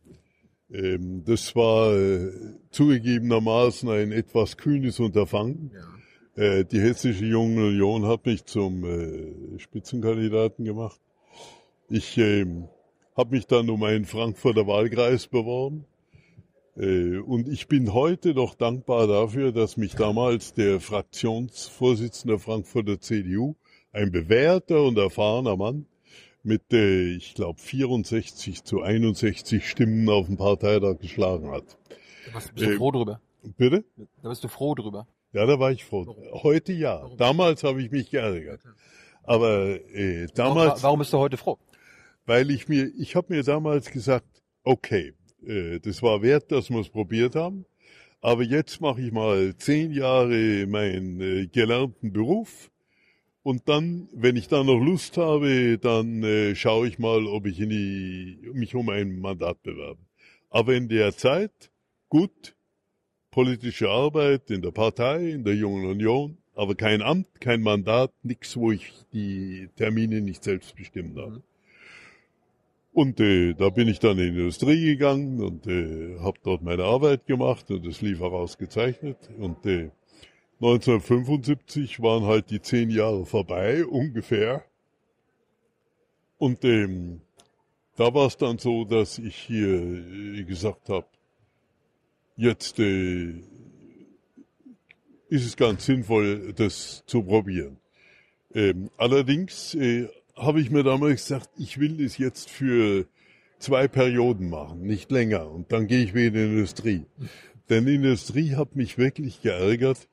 Ähm, das war äh, zugegebenermaßen ein etwas kühnes Unterfangen. Ja. Äh, die Hessische Jungen Union hat mich zum äh, Spitzenkandidaten gemacht. Ich äh, habe mich dann um einen Frankfurter Wahlkreis beworben und ich bin heute noch dankbar dafür, dass mich damals der Fraktionsvorsitzende der Frankfurter CDU, ein bewährter und erfahrener Mann, mit, äh, ich glaube, 64 zu 61 Stimmen auf dem Parteitag geschlagen hat. Da bist du äh, froh drüber. Bitte? Da bist du froh drüber. Ja, da war ich froh. Warum? Heute ja. Warum? Damals habe ich mich geärgert. Aber äh, damals. Warum, warum bist du heute froh? Weil ich mir, ich habe mir damals gesagt, okay, äh, das war wert, dass wir es probiert haben. Aber jetzt mache ich mal zehn Jahre meinen äh, gelernten Beruf Und dann, wenn ich da noch Lust habe, dann äh, schaue ich mal, ob ich die, mich um ein Mandat bewerbe. Aber in der Zeit, gut, politische Arbeit in der Partei, in der Jungen Union, aber kein Amt, kein Mandat, nichts, wo ich die Termine nicht selbst bestimmt habe. Mhm. Und äh, da bin ich dann in die Industrie gegangen und äh, habe dort meine Arbeit gemacht und das lief auch ausgezeichnet. Und äh, 1975 waren halt die zehn Jahre vorbei, ungefähr. Und ähm, da war es dann so, dass ich hier äh, gesagt habe, jetzt äh, ist es ganz sinnvoll, das zu probieren. Ähm, allerdings äh, habe ich mir damals gesagt, ich will das jetzt für zwei Perioden machen, nicht länger. Und dann gehe ich wieder in die Industrie. Denn die Industrie hat mich wirklich geärgert.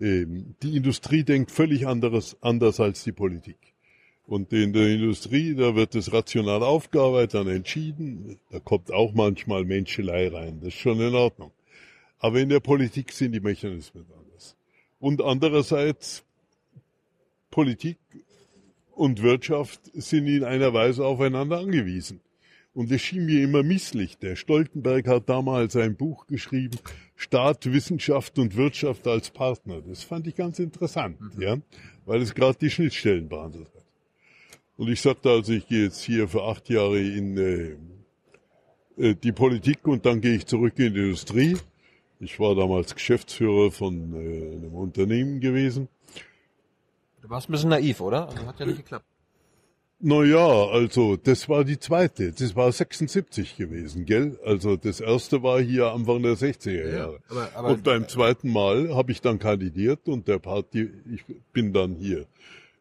Ähm, die Industrie denkt völlig anderes, anders als die Politik. Und in der Industrie, da wird es rational aufgearbeitet, dann entschieden. Da kommt auch manchmal Menschelei rein. Das ist schon in Ordnung. Aber in der Politik sind die Mechanismen anders. Und andererseits, Politik und Wirtschaft sind in einer Weise aufeinander angewiesen. Und es schien mir immer misslich. Der Stoltenberg hat damals ein Buch geschrieben, Staat, Wissenschaft und Wirtschaft als Partner. Das fand ich ganz interessant, mhm. ja, weil es gerade die Schnittstellen behandelt hat. Und ich sagte also, ich gehe jetzt hier für acht Jahre in äh, äh, die Politik und dann gehe ich zurück in die Industrie. Ich war damals Geschäftsführer von äh, einem Unternehmen gewesen Du warst ein bisschen naiv, oder? Also hat ja nicht geklappt. Naja, also das war die zweite. Das war 76 gewesen, gell? Also das erste war hier Anfang der 60er Jahre. Ja, aber, aber, und beim zweiten Mal habe ich dann kandidiert und der Party, ich bin dann hier,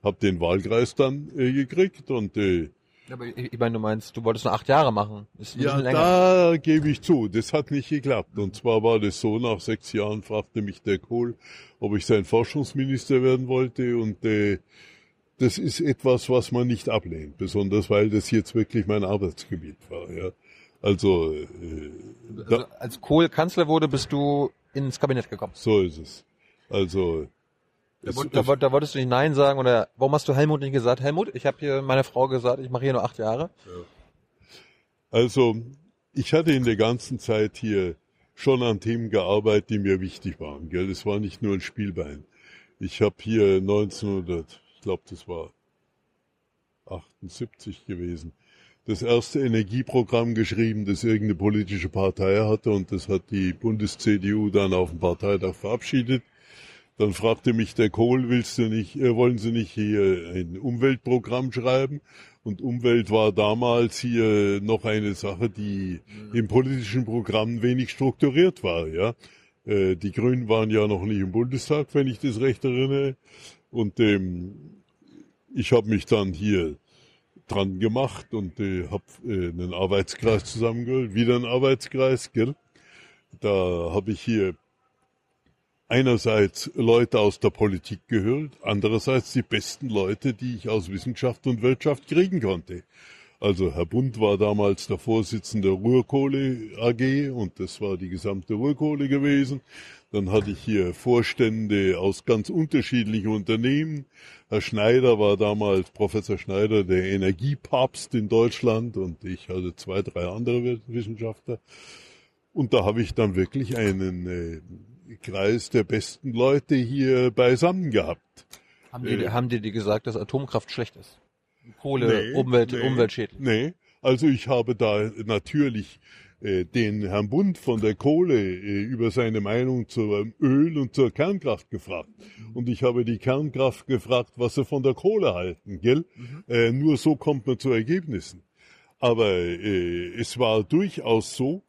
habe den Wahlkreis dann äh, gekriegt und äh, aber ich meine, du meinst, du wolltest nur acht Jahre machen. Ist ja, da gebe ich zu. Das hat nicht geklappt. Und zwar war das so, nach sechs Jahren fragte mich der Kohl, ob ich sein Forschungsminister werden wollte. Und äh, das ist etwas, was man nicht ablehnt. Besonders, weil das jetzt wirklich mein Arbeitsgebiet war. Ja. Also, äh, also als Kohl Kanzler wurde, bist du ins Kabinett gekommen. So ist es. Also da, da, da, wolltest du nicht Nein sagen oder warum hast du Helmut nicht gesagt? Helmut, ich habe hier meine Frau gesagt, ich mache hier nur acht Jahre. Ja. Also ich hatte in der ganzen Zeit hier schon an Themen gearbeitet, die mir wichtig waren. Gell? Das war nicht nur ein Spielbein. Ich habe hier 1900, ich glaube, das war 78 gewesen, das erste Energieprogramm geschrieben, das irgendeine politische Partei hatte und das hat die Bundes-CDU dann auf dem Parteitag verabschiedet. Dann fragte mich der Kohl, willst du nicht, äh, wollen Sie nicht hier ein Umweltprogramm schreiben? Und Umwelt war damals hier noch eine Sache, die im politischen Programm wenig strukturiert war, ja. Äh, die Grünen waren ja noch nicht im Bundestag, wenn ich das recht erinnere. Und ähm, ich habe mich dann hier dran gemacht und äh, habe äh, einen Arbeitskreis zusammengeholt, wieder einen Arbeitskreis, gell? Da habe ich hier einerseits Leute aus der Politik gehört, andererseits die besten Leute, die ich aus Wissenschaft und Wirtschaft kriegen konnte. Also Herr Bund war damals der Vorsitzende der Ruhrkohle AG und das war die gesamte Ruhrkohle gewesen. Dann hatte ich hier Vorstände aus ganz unterschiedlichen Unternehmen. Herr Schneider war damals Professor Schneider der Energiepapst in Deutschland und ich hatte zwei, drei andere Wissenschaftler. Und da habe ich dann wirklich einen äh, Kreis der besten Leute hier beisammen gehabt. Haben die, äh, haben die dir gesagt, dass Atomkraft schlecht ist? Kohle, nee, Umwelt, nee, umweltschädlich? Nee, also ich habe da natürlich äh, den Herrn Bund von der Kohle äh, über seine Meinung zum Öl und zur Kernkraft gefragt. Und ich habe die Kernkraft gefragt, was sie von der Kohle halten, gell? Mhm. Äh, nur so kommt man zu Ergebnissen. Aber äh, es war durchaus so,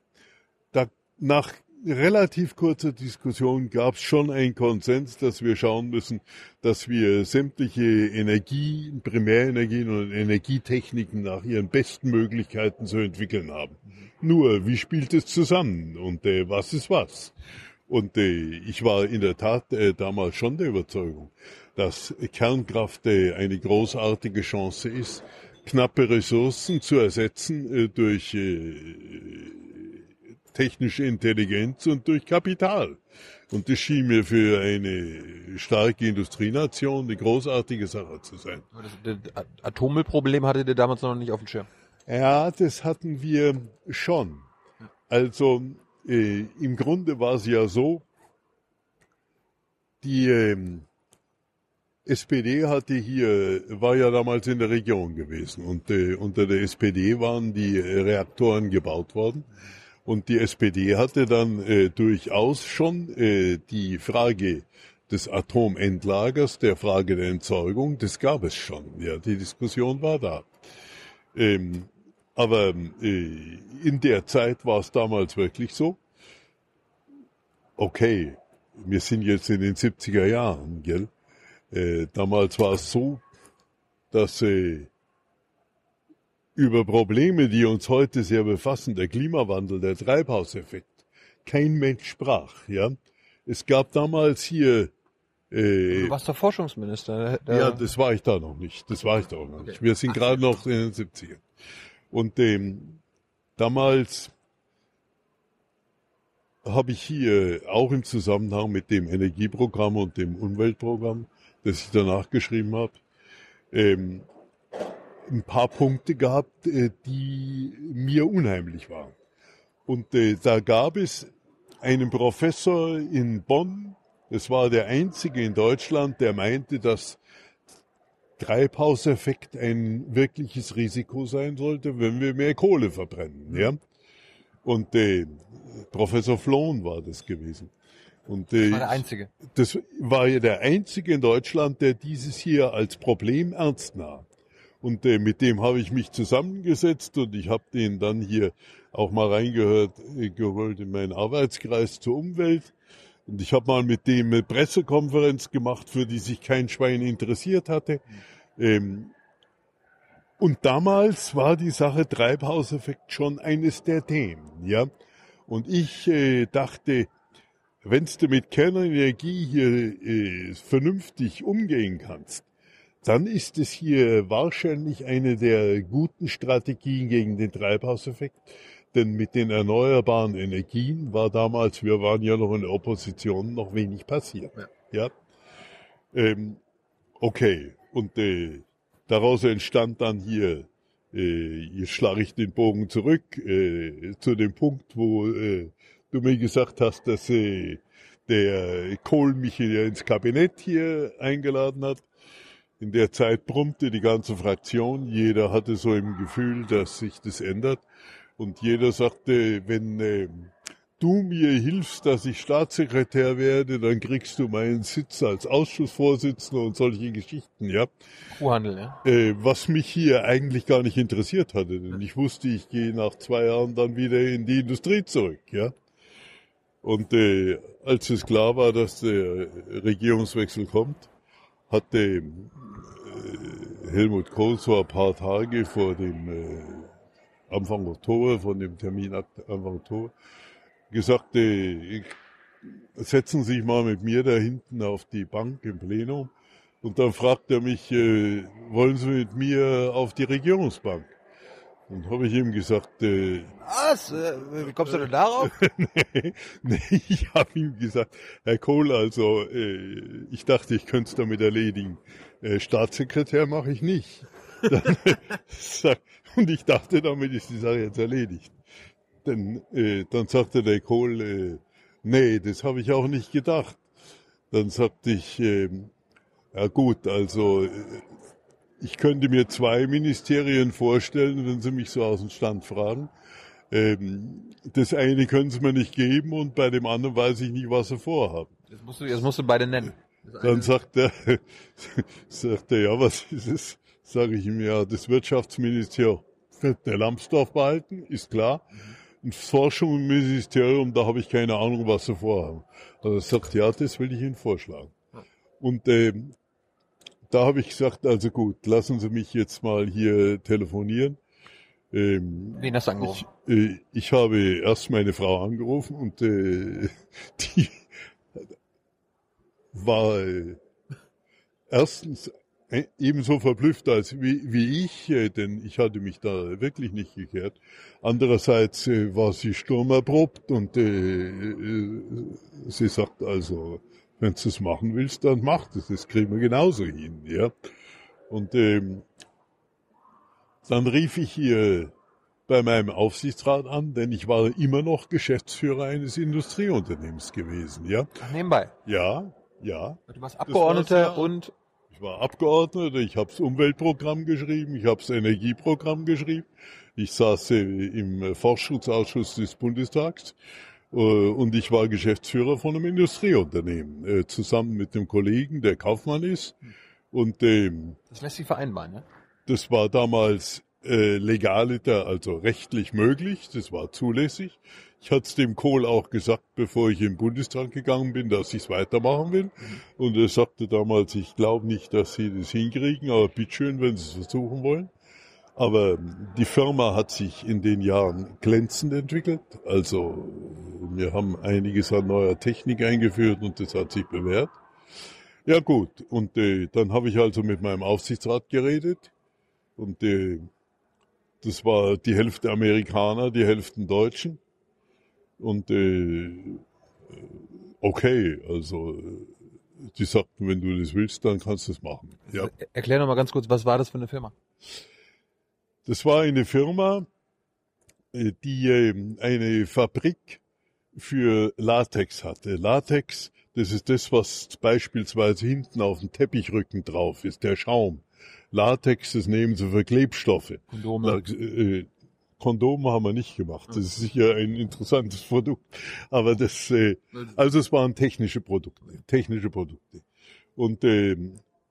da nach relativ kurzer Diskussion gab es schon einen Konsens, dass wir schauen müssen, dass wir sämtliche Energie, Primärenergien und Energietechniken nach ihren besten Möglichkeiten zu entwickeln haben. Nur, wie spielt es zusammen und äh, was ist was? Und äh, ich war in der Tat äh, damals schon der Überzeugung, dass Kernkraft äh, eine großartige Chance ist, knappe Ressourcen zu ersetzen äh, durch äh, technische Intelligenz und durch Kapital. Und das schien mir für eine starke Industrienation eine großartige Sache zu sein. Das, Atommüllproblem hattet ihr damals noch nicht auf dem Schirm? Ja, das hatten wir schon. Also äh, im Grunde war es ja so, die ähm, SPD hatte hier, war ja damals in der Region gewesen und äh, unter der SPD waren die Reaktoren gebaut worden. Und die SPD hatte dann äh, durchaus schon äh, die Frage des Atomendlagers, der Frage der Entsorgung, das gab es schon. Ja, die Diskussion war da. Ähm, aber äh, in der Zeit war es damals wirklich so. Okay, wir sind jetzt in den 70er Jahren, gell? Äh, damals war es so, dass äh, über Probleme, die uns heute sehr befassen, der Klimawandel, der Treibhauseffekt, kein Mensch sprach. Ja, es gab damals hier. Äh, du warst der Forschungsminister. Der ja, das war ich da noch nicht. Das war ich da noch nicht. Wir sind gerade noch in den 70ern. Und ähm, damals habe ich hier auch im Zusammenhang mit dem Energieprogramm und dem Umweltprogramm das ich danach geschrieben habe, ähm, ein paar Punkte gehabt, äh, die mir unheimlich waren. Und äh, da gab es einen Professor in Bonn, das war der einzige in Deutschland, der meinte, dass Treibhauseffekt ein wirkliches Risiko sein sollte, wenn wir mehr Kohle verbrennen. Ja? Und äh, Professor Flohn war das gewesen. Und, äh, das war der einzige. Das war ja der einzige in Deutschland, der dieses hier als Problem ernst nahm. Und äh, mit dem habe ich mich zusammengesetzt und ich habe den dann hier auch mal reingehört, äh, geholt in meinen Arbeitskreis zur Umwelt. Und ich habe mal mit dem eine Pressekonferenz gemacht, für die sich kein Schwein interessiert hatte. Ähm, und damals war die Sache Treibhauseffekt schon eines der Themen, ja. Und ich äh, dachte, wenn du mit Kernenergie hier äh, vernünftig umgehen kannst, dann ist es hier wahrscheinlich eine der guten Strategien gegen den Treibhauseffekt. Denn mit den erneuerbaren Energien war damals, wir waren ja noch in der Opposition, noch wenig passiert. Ja. ja? Ähm, okay, und äh, daraus entstand dann hier, äh, jetzt schlage ich den Bogen zurück äh, zu dem Punkt, wo äh, du mir gesagt hast, dass äh, der Kohl mich hier ins Kabinett hier eingeladen hat. In der Zeit brummte die ganze Fraktion. Jeder hatte so im Gefühl, dass sich das ändert. Und jeder sagte, wenn äh, du mir hilfst, dass ich Staatssekretär werde, dann kriegst du meinen Sitz als Ausschussvorsitzender und solche Geschichten, ja. Kuhhandel, ja. Äh, was mich hier eigentlich gar nicht interessiert hatte, denn ich wusste, ich gehe nach zwei Jahren dann wieder in die Industrie zurück, ja. Und äh, als es klar war, dass der Regierungswechsel kommt, hatte äh, Helmut Kohl so ein paar Tage vor dem äh, Anfang Oktober, von dem Termin Anfang Oktober, gesagt, äh, setzen Sie sich mal mit mir da hinten auf die Bank im Plenum. Und dann fragt er mich, äh, wollen Sie mit mir auf die Regierungsbank? Und habe ich ihm gesagt, äh, was? Äh, wie kommst du denn darauf? nee, nee, ich habe ihm gesagt, Herr Kohl, also äh, ich dachte, ich könnte es damit erledigen. Äh, Staatssekretär mache ich nicht. Und ich dachte, damit ist die Sache jetzt erledigt. Denn, äh, dann sagte der Kohl, äh, nee, das habe ich auch nicht gedacht. Dann sagte ich, äh, ja gut, also äh, ich könnte mir zwei Ministerien vorstellen, wenn Sie mich so aus dem Stand fragen. Ähm, das eine können Sie mir nicht geben und bei dem anderen weiß ich nicht, was Sie vorhaben. Das musst du, das musst du beide nennen. Dann sagt er, sagt er, ja, was ist es? Sage ich ihm, ja, das Wirtschaftsministerium wird der Lambsdorff behalten, ist klar. Ein Forschungsministerium, da habe ich keine Ahnung, was sie vorhaben. Also er sagt, ja, das will ich Ihnen vorschlagen. Und ähm, da habe ich gesagt, also gut, lassen Sie mich jetzt mal hier telefonieren. Ähm, Wen hast du angerufen? Ich, äh, ich habe erst meine Frau angerufen und äh, die war äh, erstens äh, ebenso verblüfft als wie, wie ich, äh, denn ich hatte mich da wirklich nicht gekehrt. Andererseits äh, war sie sturmerprobt und äh, äh, sie sagt also, wenn du es machen willst, dann mach das, das kriegen wir genauso hin, ja. Und ähm, dann rief ich hier bei meinem Aufsichtsrat an, denn ich war immer noch Geschäftsführer eines Industrieunternehmens gewesen, ja. Nebenbei? Ja, ja. Du warst Abgeordneter und ich war Abgeordneter, ich habe das Umweltprogramm geschrieben, ich habe das Energieprogramm geschrieben. Ich saß im Forschungsausschuss des Bundestags äh, und ich war Geschäftsführer von einem Industrieunternehmen, äh, zusammen mit einem Kollegen, der Kaufmann ist. Und ähm, Das lässt sich vereinbaren, ne? Das war damals äh, legaliter, also rechtlich möglich, das war zulässig. Ich hatte es dem Kohl auch gesagt, bevor ich den Bundestag gegangen bin, dass ich es weitermachen will. Und er sagte damals, ich glaube nicht, dass Sie das hinkriegen, aber bitteschön, wenn Sie es versuchen wollen. Aber die Firma hat sich in den Jahren glänzend entwickelt. Also wir haben einiges an neuer Technik eingeführt und das hat sich bewährt. Ja gut, und äh, dann habe ich also mit meinem Aufsichtsrat geredet und äh, das war die Hälfte Amerikaner, die Hälfte Deutschen. Und äh, okay, also die sagten, wenn du das willst, dann kannst du es machen. Ja. Erklär noch mal ganz kurz, was war das für eine Firma? Das war eine Firma, äh, die äh, eine Fabrik für Latex hatte. Latex, das ist das, was beispielsweise hinten auf dem Teppichrücken drauf ist, der Schaum. Latex, das nehmen sie für Klebstoffe. Kondome. Äh, Kondome haben wir nicht gemacht. Das ist sicher ein interessantes Produkt. Aber das, äh, also es waren technische Produkte, technische Produkte. Und äh,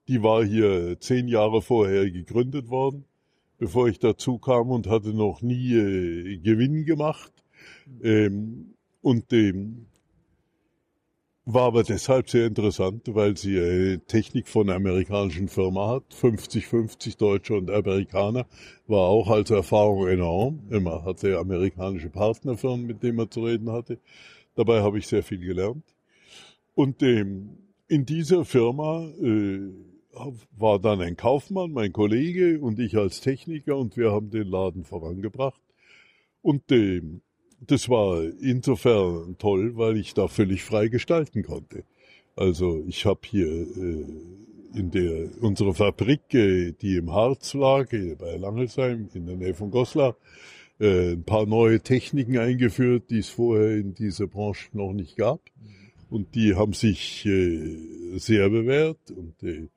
die war hier zehn Jahre vorher gegründet worden, bevor ich dazu kam und hatte noch nie äh, Gewinn gemacht. Ähm, und ähm, war aber deshalb sehr interessant, weil sie äh, Technik von einer amerikanischen Firma hat. 50-50 Deutsche und Amerikaner. War auch als Erfahrung enorm. Immer hatte amerikanische Partnerfirmen, mit denen man zu reden hatte. Dabei habe ich sehr viel gelernt. Und ähm, in dieser Firma äh, war dann ein Kaufmann, mein Kollege und ich als Techniker und wir haben den Laden vorangebracht. Und ähm, das war insofern toll, weil ich da völlig frei gestalten konnte. Also ich habe hier äh, in der unsere Fabrik, äh, die im Harz lag, bei Langelsheim in der Nähe von Goslar, äh, ein paar neue Techniken eingeführt, die es vorher in dieser Branche noch nicht gab. Und die haben sich äh, sehr bewährt. Und äh,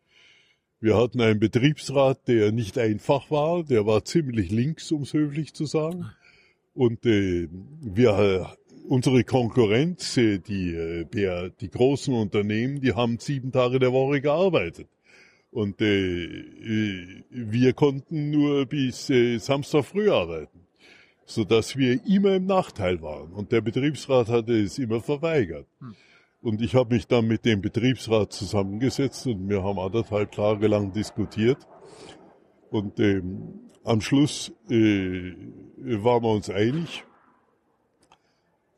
wir hatten einen Betriebsrat, der nicht einfach war, der war ziemlich links, um es höflich zu sagen. Und äh, wir, äh, unsere Konkurrenz, äh, die, äh, die großen Unternehmen, die haben sieben Tage der Woche gearbeitet. Und äh, äh, wir konnten nur bis äh, Samstag früh arbeiten, so dass wir immer im Nachteil waren. Und der Betriebsrat hatte es immer verweigert. Hm. Und ich habe mich dann mit dem Betriebsrat zusammengesetzt und wir haben anderthalb Tage lang diskutiert. Und ähm, am Schluss äh, waren wir uns einig.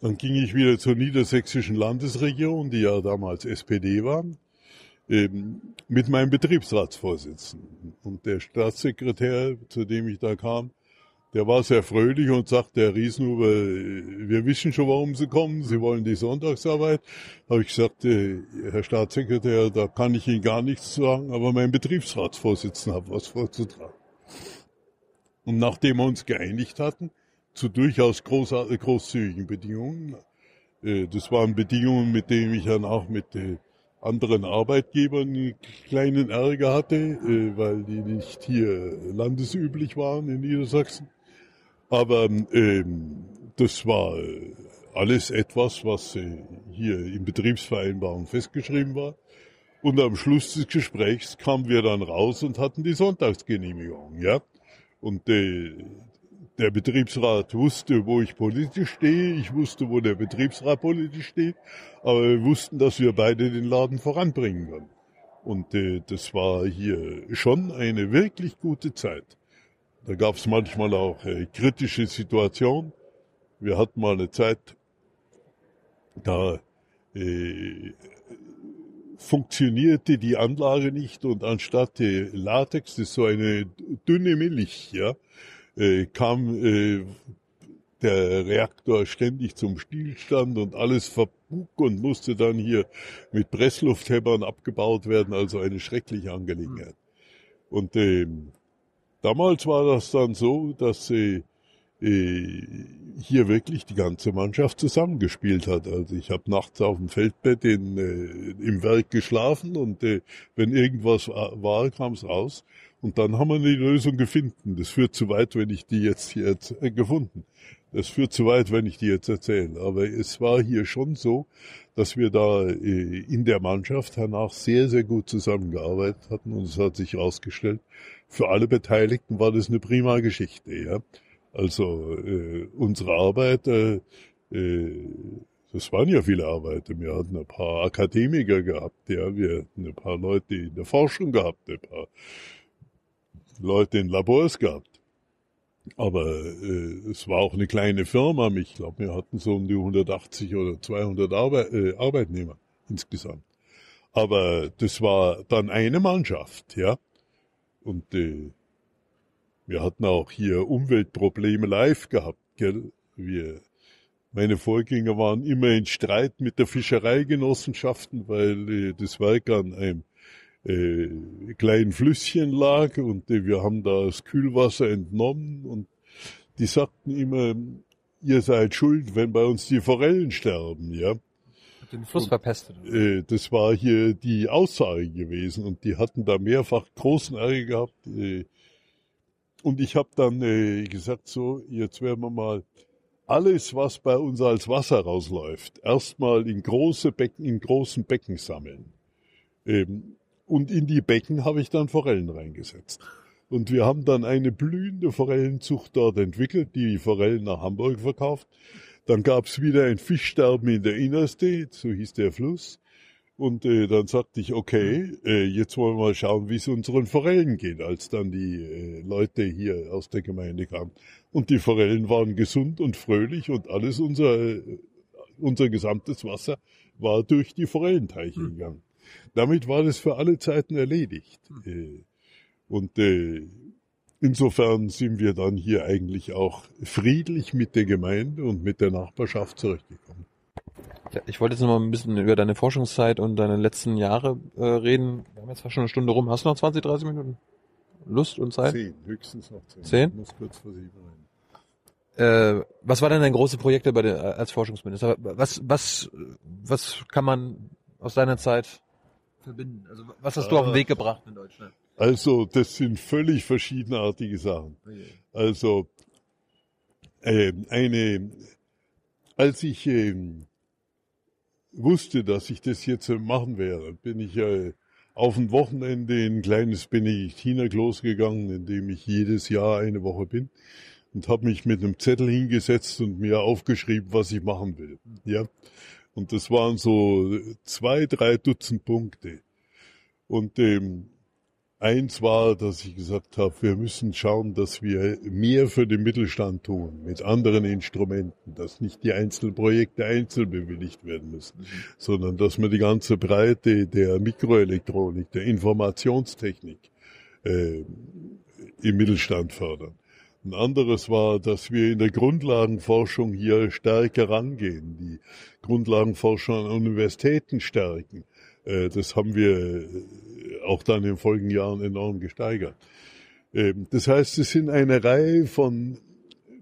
Dann ging ich wieder zur niedersächsischen Landesregierung, die ja damals SPD waren, ähm, mit meinem Betriebsratsvorsitzenden. Und der Staatssekretär, zu dem ich da kam, der war sehr fröhlich und sagte, Herr Riesenhuber, wir wissen schon, warum Sie kommen. Sie wollen die Sonntagsarbeit. Habe ich gesagt, äh, Herr Staatssekretär, da kann ich Ihnen gar nichts sagen, aber mein Betriebsratsvorsitzender hat was vorzutragen. Und nachdem wir uns geeinigt hatten, zu durchaus großzügigen Bedingungen, äh, das waren Bedingungen, mit denen ich dann auch mit äh, anderen Arbeitgebern einen kleinen Ärger hatte, äh, weil die nicht hier landesüblich waren in Niedersachsen. Aber ähm, das war alles etwas, was hier in Betriebsvereinbarung festgeschrieben war. Und am Schluss des Gesprächs kamen wir dann raus und hatten die Sonntagsgenehmigung, ja. Und äh, der Betriebsrat wusste, wo ich politisch stehe. Ich wusste, wo der Betriebsrat politisch steht. Aber wir wussten, dass wir beide den Laden voranbringen können. Und äh, das war hier schon eine wirklich gute Zeit. Da gab es manchmal auch äh, kritische Situationen. Wir hatten mal eine Zeit, da äh, funktionierte die Anlage nicht und anstatt Latex, das ist so eine dünne Milch, ja, äh, kam äh, der Reaktor ständig zum Stillstand und alles verbug und musste dann hier mit Presslufthämmern abgebaut werden, also eine schreckliche Angelegenheit. Und äh, damals war das dann so, dass äh, äh, hier wirklich die ganze Mannschaft zusammengespielt hat. Also ich habe nachts auf dem Feldbett in, äh, im Werk geschlafen und äh, wenn irgendwas war, kam es raus. Und dann haben wir eine Lösung gefunden. Das führt zu weit, wenn ich die jetzt hier äh, gefunden. Das führt zu weit, wenn ich die jetzt erzähle. Aber es war hier schon so, dass wir da äh, in der Mannschaft danach sehr, sehr gut zusammengearbeitet hatten und es hat sich herausgestellt, für alle Beteiligten war das eine prima Geschichte. Ja. Also äh, unsere Arbeit, äh, äh, das waren ja viele Arbeiter. Wir hatten ein paar Akademiker gehabt, ja, wir hatten ein paar Leute in der Forschung gehabt, ein paar Leute in Labors gehabt. Aber äh, es war auch eine kleine Firma. Ich glaube, wir hatten so um die 180 oder 200 Arbe äh, Arbeitnehmer insgesamt. Aber das war dann eine Mannschaft, ja. Und äh, wir hatten auch hier Umweltprobleme live gehabt. Gell? Wir, meine Vorgänger waren immer in Streit mit der Fischereigenossenschaften, weil äh, das Werk an einem äh, kleinen Flüsschen lag und äh, wir haben da das Kühlwasser entnommen und die sagten immer, ihr seid schuld, wenn bei uns die Forellen sterben, ja. Den Fluss und, verpestet. Äh, das war hier die Aussage gewesen und die hatten da mehrfach großen Ärger gehabt. Äh, und ich habe dann äh, gesagt, so, jetzt werden wir mal alles, was bei uns als Wasser rausläuft, erstmal in große Becken, in großen Becken sammeln. Ähm, und in die Becken habe ich dann Forellen reingesetzt. Und wir haben dann eine blühende Forellenzucht dort entwickelt, die Forellen nach Hamburg verkauft. Dann gab es wieder ein Fischsterben in der Innerste, so hieß der Fluss. Und äh, dann sagte ich, okay, äh, jetzt wollen wir mal schauen, wie es unseren Forellen geht, als dann die äh, Leute hier aus der Gemeinde kamen. Und die Forellen waren gesund und fröhlich und alles unser, äh, unser gesamtes Wasser war durch die Forellenteiche hm. gegangen. Damit war das für alle Zeiten erledigt. Hm. Äh, und äh, insofern sind wir dann hier eigentlich auch friedlich mit der Gemeinde und mit der Nachbarschaft zurechtgekommen. Ja, ich wollte jetzt noch mal ein bisschen über deine Forschungszeit und deine letzten Jahre äh, reden. Wir haben jetzt fast schon eine Stunde rum. Hast du noch 20, 30 Minuten Lust und Zeit? Zehn, höchstens noch zehn. Zehn? Ich muss kurz vor sieben rein. Äh, was war denn dein große Projekte bei der, als Forschungsminister? Was, was, was kann man aus deiner Zeit verbinden? Also was hast du auf den Weg gebracht in Deutschland? Also das sind völlig verschiedenartige Sachen. Also äh, eine, als ich äh, wusste, dass ich das jetzt machen werde, bin ich äh, auf ein Wochenende in ein kleines Benediktinerkloster gegangen, in dem ich jedes Jahr eine Woche bin und habe mich mit einem Zettel hingesetzt und mir aufgeschrieben, was ich machen will. Ja, und das waren so zwei, drei Dutzend Punkte. Und ähm, Eins war, dass ich gesagt habe, wir müssen schauen, dass wir mehr für den Mittelstand tun, mit anderen Instrumenten, dass nicht die einzelnen Projekte einzeln bewilligt werden müssen, sondern dass wir die ganze Breite der Mikroelektronik, der Informationstechnik äh, im Mittelstand fördern. Ein anderes war, dass wir in der Grundlagenforschung hier stärker rangehen, die Grundlagenforschung an Universitäten stärken. Äh, das haben wir auch dann in den folgenden Jahren enorm gesteigert. Ähm, das heißt, es sind eine Reihe von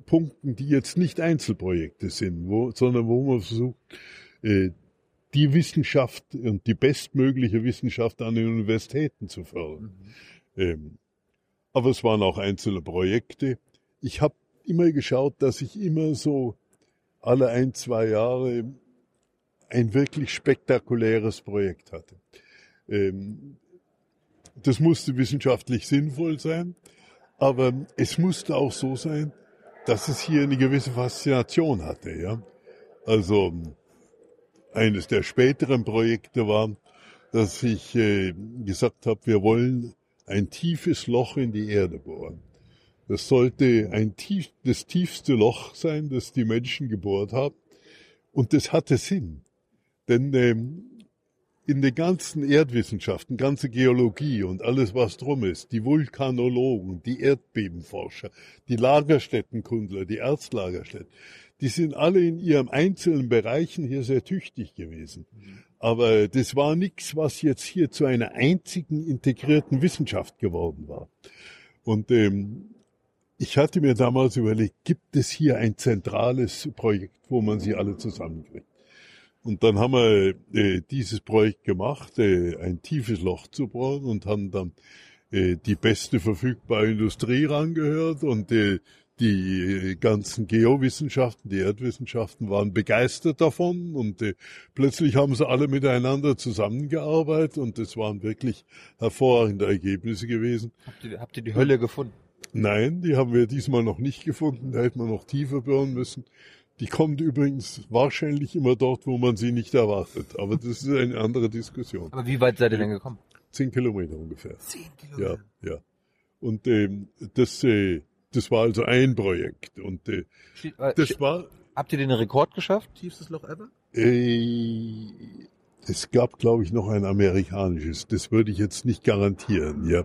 Punkten, die jetzt nicht Einzelprojekte sind, wo, sondern wo man versucht, äh, die Wissenschaft und die bestmögliche Wissenschaft an den Universitäten zu fördern. Mhm. Ähm, aber es waren auch einzelne Projekte. Ich habe immer geschaut, dass ich immer so alle ein, zwei Jahre ein wirklich spektakuläres Projekt hatte. Ähm, das musste wissenschaftlich sinnvoll sein, aber es musste auch so sein, dass es hier eine gewisse Faszination hatte. Ja? Also eines der späteren Projekte war, dass ich äh, gesagt habe, wir wollen ein tiefes Loch in die Erde bohren. Das sollte ein tief, das tiefste Loch sein, das die Menschen gebohrt haben. Und das hatte Sinn. Denn ähm, in den ganzen Erdwissenschaften, ganze Geologie und alles, was drum ist, die Vulkanologen, die Erdbebenforscher, die Lagerstättenkundler, die Erzlagerstätten, die sind alle in ihrem einzelnen Bereichen hier sehr tüchtig gewesen. Aber das war nichts, was jetzt hier zu einer einzigen integrierten Wissenschaft geworden war. Und ähm, ich hatte mir damals überlegt, gibt es hier ein zentrales Projekt, wo man sie alle zusammenkriegt? Und dann haben wir äh, dieses Projekt gemacht, äh, ein tiefes Loch zu bohren und haben dann äh, die beste verfügbare Industrie rangehört und äh, die ganzen Geowissenschaften, die Erdwissenschaften waren begeistert davon und äh, plötzlich haben sie alle miteinander zusammengearbeitet und es waren wirklich hervorragende Ergebnisse gewesen. Habt ihr, habt ihr die Hölle gefunden? Nein, die haben wir diesmal noch nicht gefunden. Da hätten wir noch tiefer bohren müssen. Die kommt übrigens wahrscheinlich immer dort, wo man sie nicht erwartet. Aber das ist eine andere Diskussion. Aber wie weit seid ihr denn gekommen? Zehn Kilometer ungefähr. Zehn Kilometer? Ja, ja. Und ähm, das, äh, das war also ein Projekt. Und äh, äh das war... Habt ihr den Rekord geschafft? Tiefstes Loch ever? Äh, es gab, glaube ich, noch ein amerikanisches. Das würde ich jetzt nicht garantieren, ja.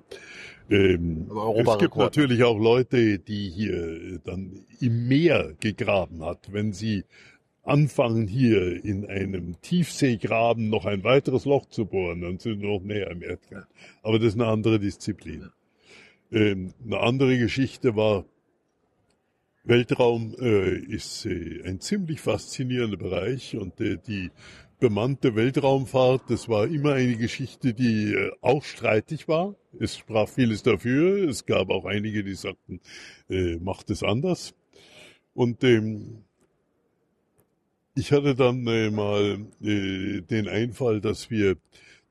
Ähm, es gibt natürlich auch Leute, die hier dann im Meer gegraben hat. Wenn sie anfangen, hier in einem Tiefseegraben noch ein weiteres Loch zu bohren, dann sind wir noch näher am Erdkern. Aber das ist eine andere Disziplin. Ähm, eine andere Geschichte war, Weltraum äh, ist äh, ein ziemlich faszinierender Bereich und äh, die bemannte Weltraumfahrt, das war immer eine Geschichte, die äh, auch streitig war. Es sprach vieles dafür. Es gab auch einige, die sagten, äh, macht es anders. Und ähm, ich hatte dann äh, mal äh, den Einfall, dass wir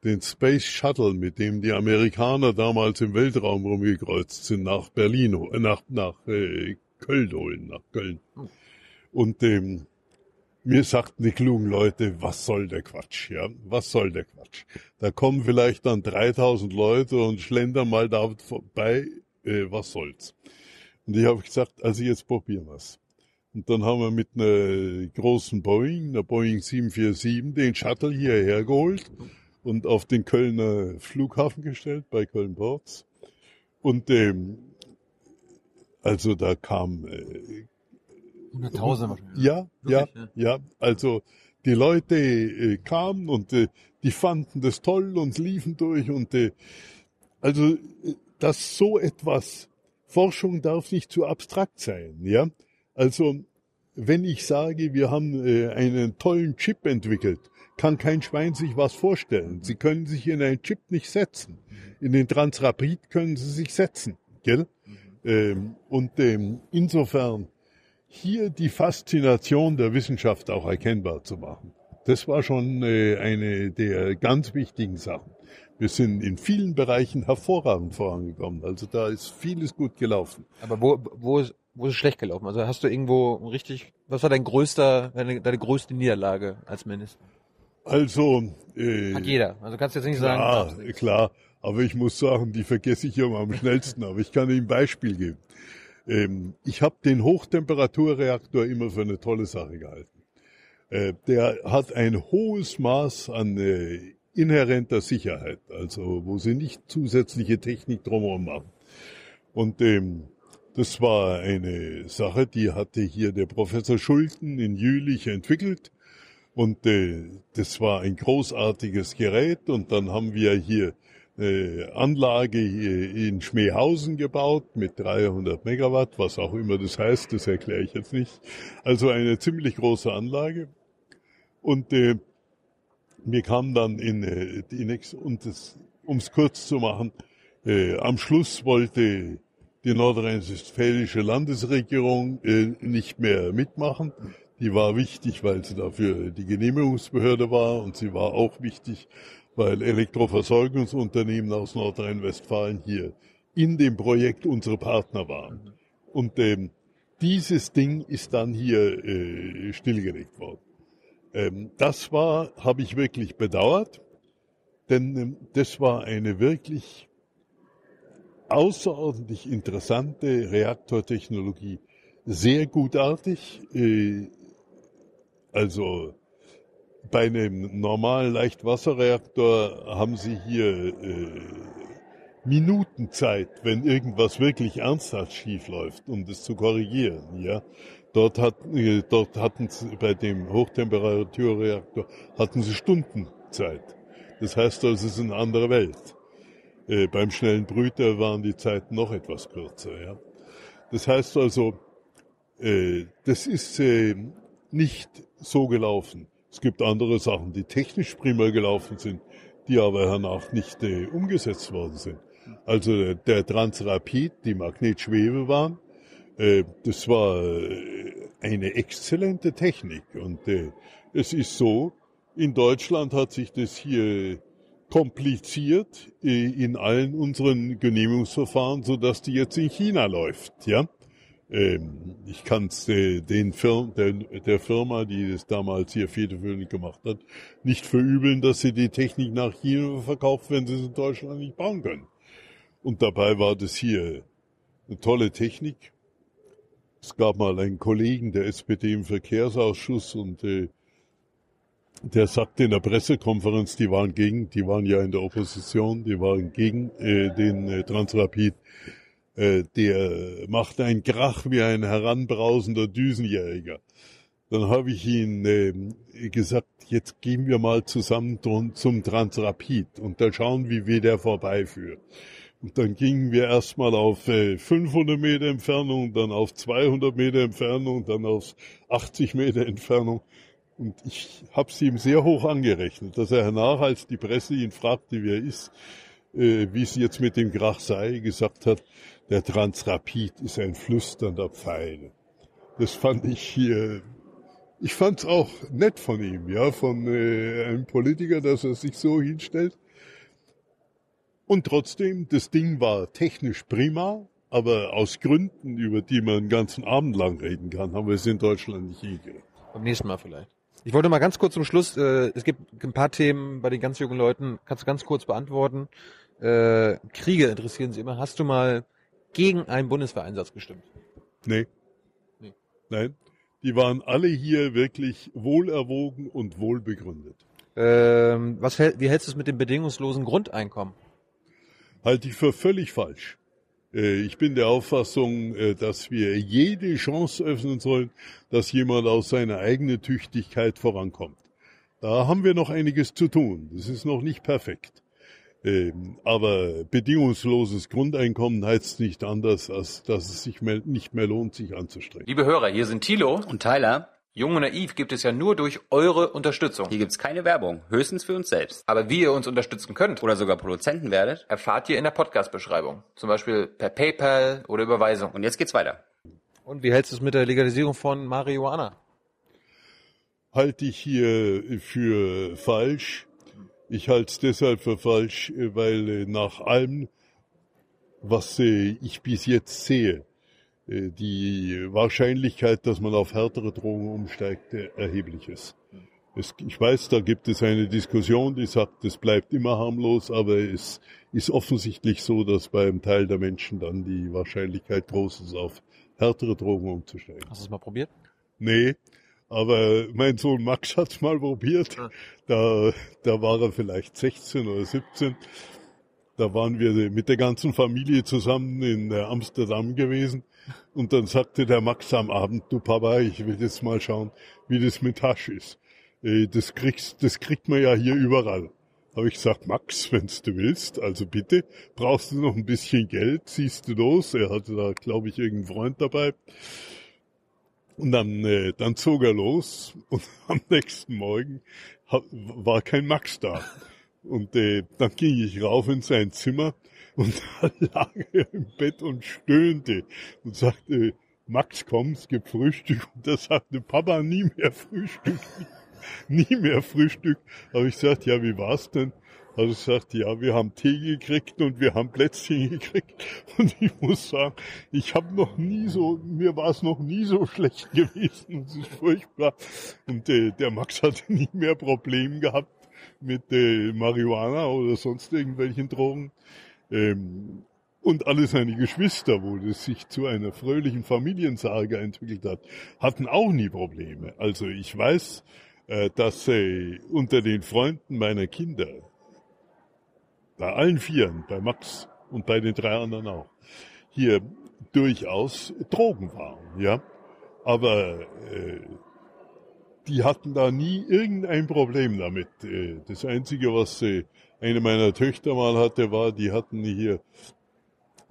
den Space Shuttle, mit dem die Amerikaner damals im Weltraum rumgekreuzt sind, nach Berlin, nach, nach äh, Köln holen, nach Köln. Hm. Und ähm, mir sagten die klugen Leute, was soll der Quatsch, ja? Was soll der Quatsch? Da kommen vielleicht dann 3000 Leute und schlendern mal da vorbei, äh, was soll's? Und ich habe gesagt, also jetzt probieren wir's. Und dann haben wir mit einer großen Boeing, einer Boeing 747, den Shuttle hierher geholt und auf den Kölner Flughafen gestellt, bei Köln Ports. Und ähm, also da kam äh, Hunderttausend wahrscheinlich. Ja, ja, ja, ja. Also die Leute äh, kamen und äh, die fanden das toll und liefen durch und äh, also dass so etwas Forschung darf nicht zu abstrakt sein, ja. Also wenn ich sage, wir haben äh, einen tollen Chip entwickelt, kann kein Schwein sich was vorstellen. Sie können sich in einen Chip nicht setzen. In den Transrapid können sie sich setzen, gell? Mhm. Ähm, und ähm, insofern hier die Faszination der Wissenschaft auch erkennbar zu machen. Das war schon äh, eine der ganz wichtigen Sachen. Wir sind in vielen Bereichen hervorragend vorangekommen. Also da ist vieles gut gelaufen. Aber wo, wo, ist, wo ist es schlecht gelaufen? Also hast du irgendwo richtig, was war dein größter, deine, deine größte Niederlage als Minister? Also, äh, hat jeder. Also kannst du jetzt nicht klar, sagen. Klar, aber ich muss sagen, die vergesse ich immer am schnellsten. aber ich kann Ihnen ein Beispiel geben. Ähm, ich habe den Hochtemperaturreaktor immer für eine tolle Sache gehalten. Äh, der hat ein hohes Maß an äh, inhärenter Sicherheit, also wo sie nicht zusätzliche Technik drumherum machen. Und ähm, das war eine Sache, die hatte hier der Professor Schulten in Jülich entwickelt. Und äh, das war ein großartiges Gerät. Und dann haben wir hier äh, Anlage in Schmeehausen gebaut mit 300 Megawatt, was auch immer das heißt, das erkläre ich jetzt nicht. Also eine ziemlich große Anlage. Und äh, wir kamen dann in äh, die nächste, und das, um es kurz zu machen, äh, am Schluss wollte die nordrhein-westfälische Landesregierung äh, nicht mehr mitmachen. Die war wichtig, weil sie dafür die Genehmigungsbehörde war und sie war auch wichtig, weil Elektroversorgungsunternehmen aus Nordrhein-Westfalen hier in dem Projekt unsere Partner waren. Und ähm, dieses Ding ist dann hier äh, stillgelegt worden. Ähm, das war, habe ich wirklich bedauert, denn ähm, das war eine wirklich außerordentlich interessante Reaktortechnologie, sehr gutartig, äh, also bei einem normalen Leichtwasserreaktor haben Sie hier äh, Minutenzeit, wenn irgendwas wirklich ernsthaft schief läuft, um das zu korrigieren. Ja, dort, hat, äh, dort hatten Sie bei dem Hochtemperaturreaktor hatten Sie Stundenzeit. Das heißt, das ist eine andere Welt. Äh, beim schnellen Brüter waren die Zeiten noch etwas kürzer. Ja. Das heißt also, äh, das ist äh, nicht so gelaufen. Es gibt andere Sachen, die technisch prima gelaufen sind, die aber danach nicht äh, umgesetzt worden sind. Also der Transrapid, die Magnetschwebebahn, äh, das war äh, eine exzellente Technik. Und äh, es ist so, in Deutschland hat sich das hier kompliziert äh, in allen unseren Genehmigungsverfahren, so dass die jetzt in China läuft. Ja, ich kann es äh, den Firm, der, der, Firma, die das damals hier federführend gemacht hat, nicht verübeln, dass sie die Technik nach China verkauft, wenn sie es in Deutschland nicht bauen können. Und dabei war das hier eine tolle Technik. Es gab mal einen Kollegen der SPD im Verkehrsausschuss und äh, der sagte in der Pressekonferenz, die waren gegen, die waren ja in der Opposition, die waren gegen äh, den äh, Transrapid. Äh, der macht einen Krach wie ein heranbrausender Düsenjäger. Dann habe ich ihn äh, gesagt, jetzt gehen wir mal zusammen zum Transrapid und dann schauen, wie wir der vorbeiführt. Und dann gingen wir erstmal auf äh, 500 Meter Entfernung, dann auf 200 Meter Entfernung, dann auf 80 Meter Entfernung. Und ich habe es ihm sehr hoch angerechnet, dass er hernach, als die Presse ihn fragte, wie er ist, äh, wie es jetzt mit dem Krach sei, gesagt hat, der Transrapid ist ein flüsternder Pfeil. Das fand ich hier, ich fand es auch nett von ihm, ja, von äh, einem Politiker, dass er sich so hinstellt. Und trotzdem, das Ding war technisch prima, aber aus Gründen, über die man einen ganzen Abend lang reden kann, haben wir es in Deutschland nicht hingekriegt. Beim nächsten Mal vielleicht. Ich wollte mal ganz kurz zum Schluss, äh, es gibt ein paar Themen bei den ganz jungen Leuten, kannst du ganz kurz beantworten. Äh, Kriege interessieren sie immer. Hast du mal gegen einen Bundeswehreinsatz gestimmt? Nee. nee. Nein. Die waren alle hier wirklich wohlerwogen und wohlbegründet. Ähm, was, wie hältst du es mit dem bedingungslosen Grundeinkommen? Halte ich für völlig falsch. Äh, ich bin der Auffassung, äh, dass wir jede Chance öffnen sollen, dass jemand aus seiner eigenen Tüchtigkeit vorankommt. Da haben wir noch einiges zu tun. Das ist noch nicht perfekt. Ähm, aber bedingungsloses Grundeinkommen heißt nicht anders, als dass es sich nicht mehr lohnt, sich anzustrengen. Liebe Hörer, hier sind Thilo und Tyler. Jung und Naiv gibt es ja nur durch eure Unterstützung. Hier gibt's keine Werbung, höchstens für uns selbst. Aber wie ihr uns unterstützen könnt oder sogar Produzenten werdet, erfahrt ihr in der Podcast-Beschreibung. Zum Beispiel per PayPal oder Überweisung. Und jetzt geht's weiter. Und wie hältst du es mit der Legalisierung von Marihuana? Halte ich hier für falsch ich halte es deshalb für falsch, weil äh, nach allem, was äh, ich bis jetzt sehe, äh, die Wahrscheinlichkeit, dass man auf härtere Drogen umsteigt, erheblich ist. Es, ich weiß, da gibt es eine Diskussion, die sagt, es bleibt immer harmlos, aber es ist offensichtlich so, dass bei einem Teil der Menschen dann die Wahrscheinlichkeit groß ist, auf härtere Drogen umzusteigen. Hast du es mal probiert? Nee, aber mein Sohn Max hat's mal probiert. Da, da war er vielleicht 16 oder 17. Da waren wir mit der ganzen Familie zusammen in äh, Amsterdam gewesen. Und dann sagte der Max am Abend, du Papa, ich will jetzt mal schauen, wie das mit Hasch ist. Äh, das kriegst, das kriegt man ja hier überall. Habe ich gesagt, Max, wenn's du willst, also bitte, brauchst du noch ein bisschen Geld, ziehst du los. Er hatte da, glaube ich, irgendeinen Freund dabei. Und dann, äh, dann zog er los und am nächsten Morgen war kein Max da. Und äh, dann ging ich rauf in sein Zimmer und da lag er im Bett und stöhnte und sagte, Max, komm, es gibt Frühstück. Und er sagte, Papa, nie mehr Frühstück. nie mehr Frühstück. Habe ich gesagt, ja, wie war's denn? Also sagt, ja, wir haben Tee gekriegt und wir haben Plätzchen gekriegt. Und ich muss sagen, ich habe noch nie so, mir war es noch nie so schlecht gewesen. Es ist furchtbar. Und äh, der Max hatte nie mehr Probleme gehabt mit äh, Marihuana oder sonst irgendwelchen Drogen. Ähm, und alle seine Geschwister, wo es sich zu einer fröhlichen Familiensage entwickelt hat, hatten auch nie Probleme. Also ich weiß, äh, dass äh, unter den Freunden meiner Kinder, bei allen Vieren, bei Max und bei den drei anderen auch, hier durchaus Drogen waren, ja. Aber äh, die hatten da nie irgendein Problem damit. Äh, das Einzige, was äh, eine meiner Töchter mal hatte, war, die hatten hier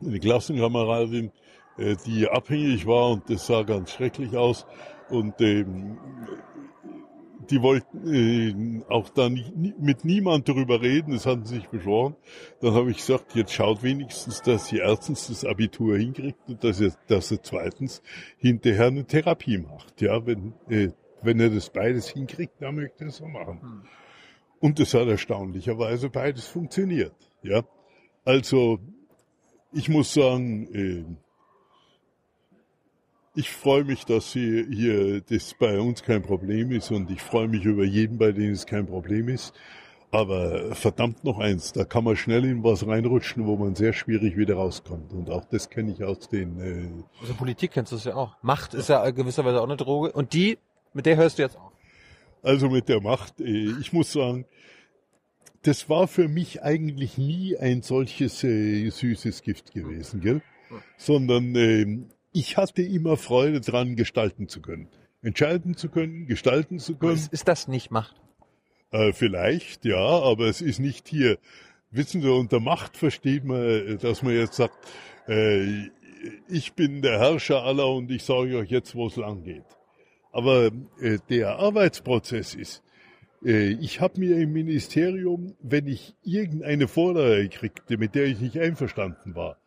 eine Klassenkameradin, äh, die abhängig war und das sah ganz schrecklich aus. Und ähm, die wollten äh, auch da nicht, mit niemand darüber reden, das hatten sie sich beschworen. Dann habe ich gesagt, jetzt schaut wenigstens, dass sie erstens das Abitur hinkriegt und dass er, dass er zweitens hinterher eine Therapie macht. Ja, wenn, äh, wenn er das beides hinkriegt, dann möchte er es so machen. Hm. Und es hat erstaunlicherweise beides funktioniert. Ja, also ich muss sagen, äh, ich freue mich, dass hier, hier das bei uns kein Problem ist und ich freue mich über jeden, bei dem es kein Problem ist. Aber verdammt noch eins, da kann man schnell in was reinrutschen, wo man sehr schwierig wieder rauskommt. Und auch das kenne ich aus den. Äh also Politik kennst du es ja auch. Macht ist ja gewisserweise auch eine Droge. Und die, mit der hörst du jetzt auf. Also mit der Macht, äh, ich muss sagen, das war für mich eigentlich nie ein solches äh, süßes Gift gewesen, gell? Sondern äh, ich hatte immer Freude dran, gestalten zu können. Entscheiden zu können, gestalten zu können. Ist, ist das nicht Macht? Äh, vielleicht, ja, aber es ist nicht hier. Wissen Sie, unter Macht versteht man, äh, dass man jetzt sagt, äh, ich bin der Herrscher aller und ich sage euch jetzt, wo es lang geht. Aber äh, der Arbeitsprozess ist, äh, ich habe mir im Ministerium, wenn ich irgendeine Vorlage kriegte, mit der ich nicht einverstanden war,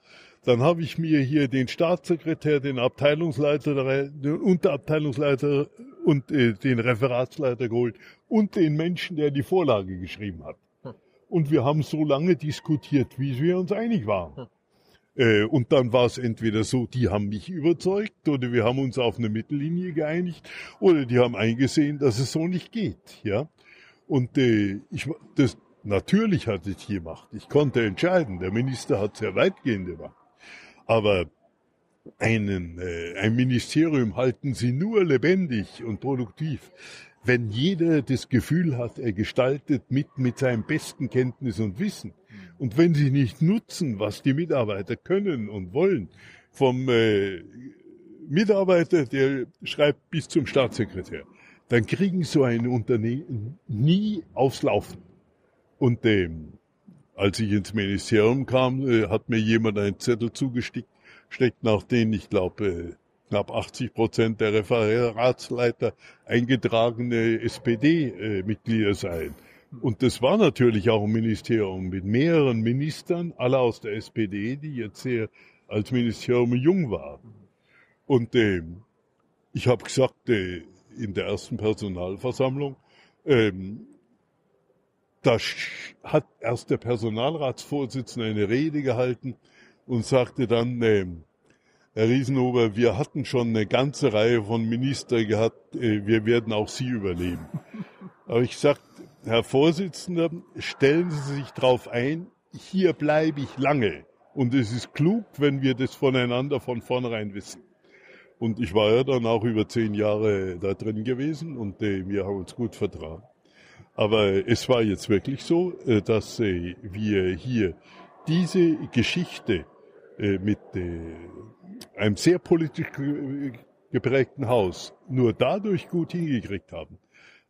dann habe ich mir hier den Staatssekretär, den Abteilungsleiter, den Unterabteilungsleiter und äh, den Referatsleiter geholt und den Menschen, der die Vorlage geschrieben hat. Und wir haben so lange diskutiert, wie wir uns einig waren. Äh, und dann war es entweder so, die haben mich überzeugt oder wir haben uns auf eine Mittellinie geeinigt oder die haben eingesehen, dass es so nicht geht. Ja. Und äh, ich, das, natürlich hatte ich die Macht. Ich konnte entscheiden. Der Minister hat sehr weitgehende Macht. Aber einen, äh, ein Ministerium halten Sie nur lebendig und produktiv, wenn jeder das Gefühl hat, er gestaltet mit mit seinem besten Kenntnis und Wissen. Und wenn Sie nicht nutzen, was die Mitarbeiter können und wollen, vom äh, Mitarbeiter, der schreibt bis zum Staatssekretär, dann kriegen so ein Unternehmen nie aufs Laufen. Und ähm, als ich ins Ministerium kam, äh, hat mir jemand einen Zettel zugesteckt, nach denen ich glaube äh, knapp 80 Prozent der Referatsleiter eingetragene SPD-Mitglieder seien. Und das war natürlich auch ein Ministerium mit mehreren Ministern, alle aus der SPD, die jetzt sehr als Ministerium jung waren. Und äh, ich habe gesagt äh, in der ersten Personalversammlung, ähm, da hat erst der Personalratsvorsitzende eine Rede gehalten und sagte dann, äh, Herr Riesenhuber, wir hatten schon eine ganze Reihe von Ministern gehabt, äh, wir werden auch Sie überleben. Aber ich sagte, Herr Vorsitzender, stellen Sie sich darauf ein, hier bleibe ich lange. Und es ist klug, wenn wir das voneinander von vornherein wissen. Und ich war ja dann auch über zehn Jahre da drin gewesen und äh, wir haben uns gut vertragen. Aber es war jetzt wirklich so, äh, dass äh, wir hier diese Geschichte äh, mit einem sehr politisch geprägten Haus nur dadurch gut hingekriegt haben,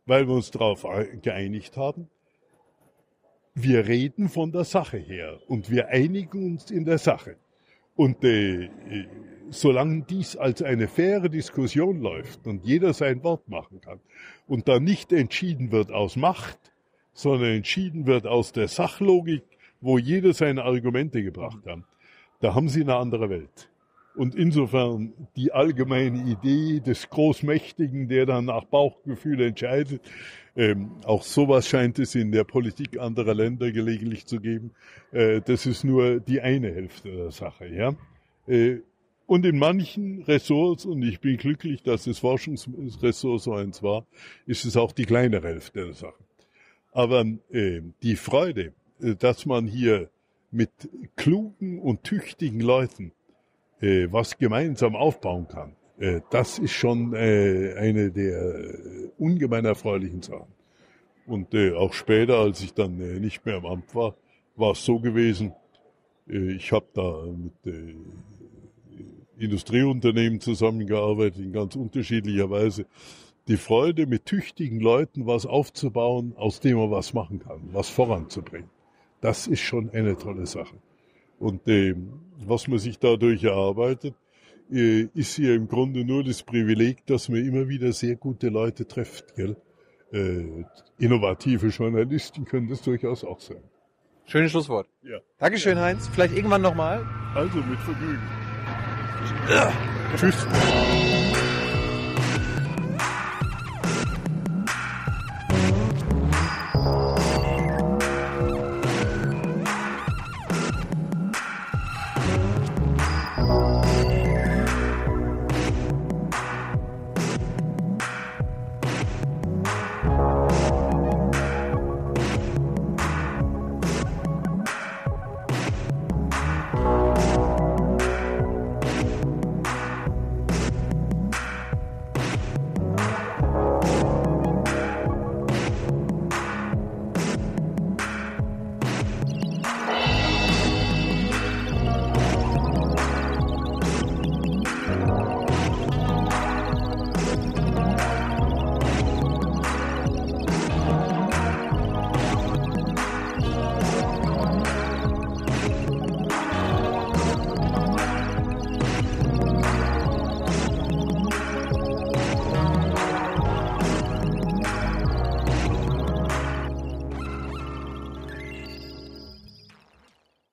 weil wir uns darauf geeinigt haben, wir reden von der Sache her und wir einigen uns in der Sache. Und äh, solange dies als eine faire Diskussion läuft und jeder sein Wort machen kann und da nicht entschieden wird aus Macht, sondern entschieden wird aus der Sachlogik, wo jeder seine Argumente gebracht hat, da haben sie eine andere Welt. Und insofern die allgemeine Idee des Großmächtigen, der dann nach Bauchgefühl entscheidet, ähm, auch sowas scheint es in der Politik anderer Länder gelegentlich zu geben. Äh, das ist nur die eine Hälfte der Sache. Ja? Äh, und in manchen Ressorts, und ich bin glücklich, dass das Forschungsressort so eins war, ist es auch die kleinere Hälfte der Sache. Aber äh, die Freude, äh, dass man hier mit klugen und tüchtigen Leuten äh, was gemeinsam aufbauen kann, Äh, das ist schon äh, eine der ungemein erfreulichen Sachen. Und äh, auch später, als ich dann äh, nicht mehr im Amt war, war es so gewesen, äh, ich habe da mit äh, Industrieunternehmen zusammengearbeitet in ganz unterschiedlicher Weise. Die Freude, mit tüchtigen Leuten was aufzubauen, aus dem man was machen kann, was voranzubringen. Das ist schon eine tolle Sache. Und äh, was man sich dadurch erarbeitet, äh, ist ja im Grunde nur das Privileg, dass man immer wieder sehr gute Leute trifft. Gell? Äh, innovative Journalisten können das durchaus auch sein. Schönes Schlusswort. Ja. Dankeschön, Heinz. Vielleicht irgendwann nochmal. Also mit Vergnügen. Tschüss.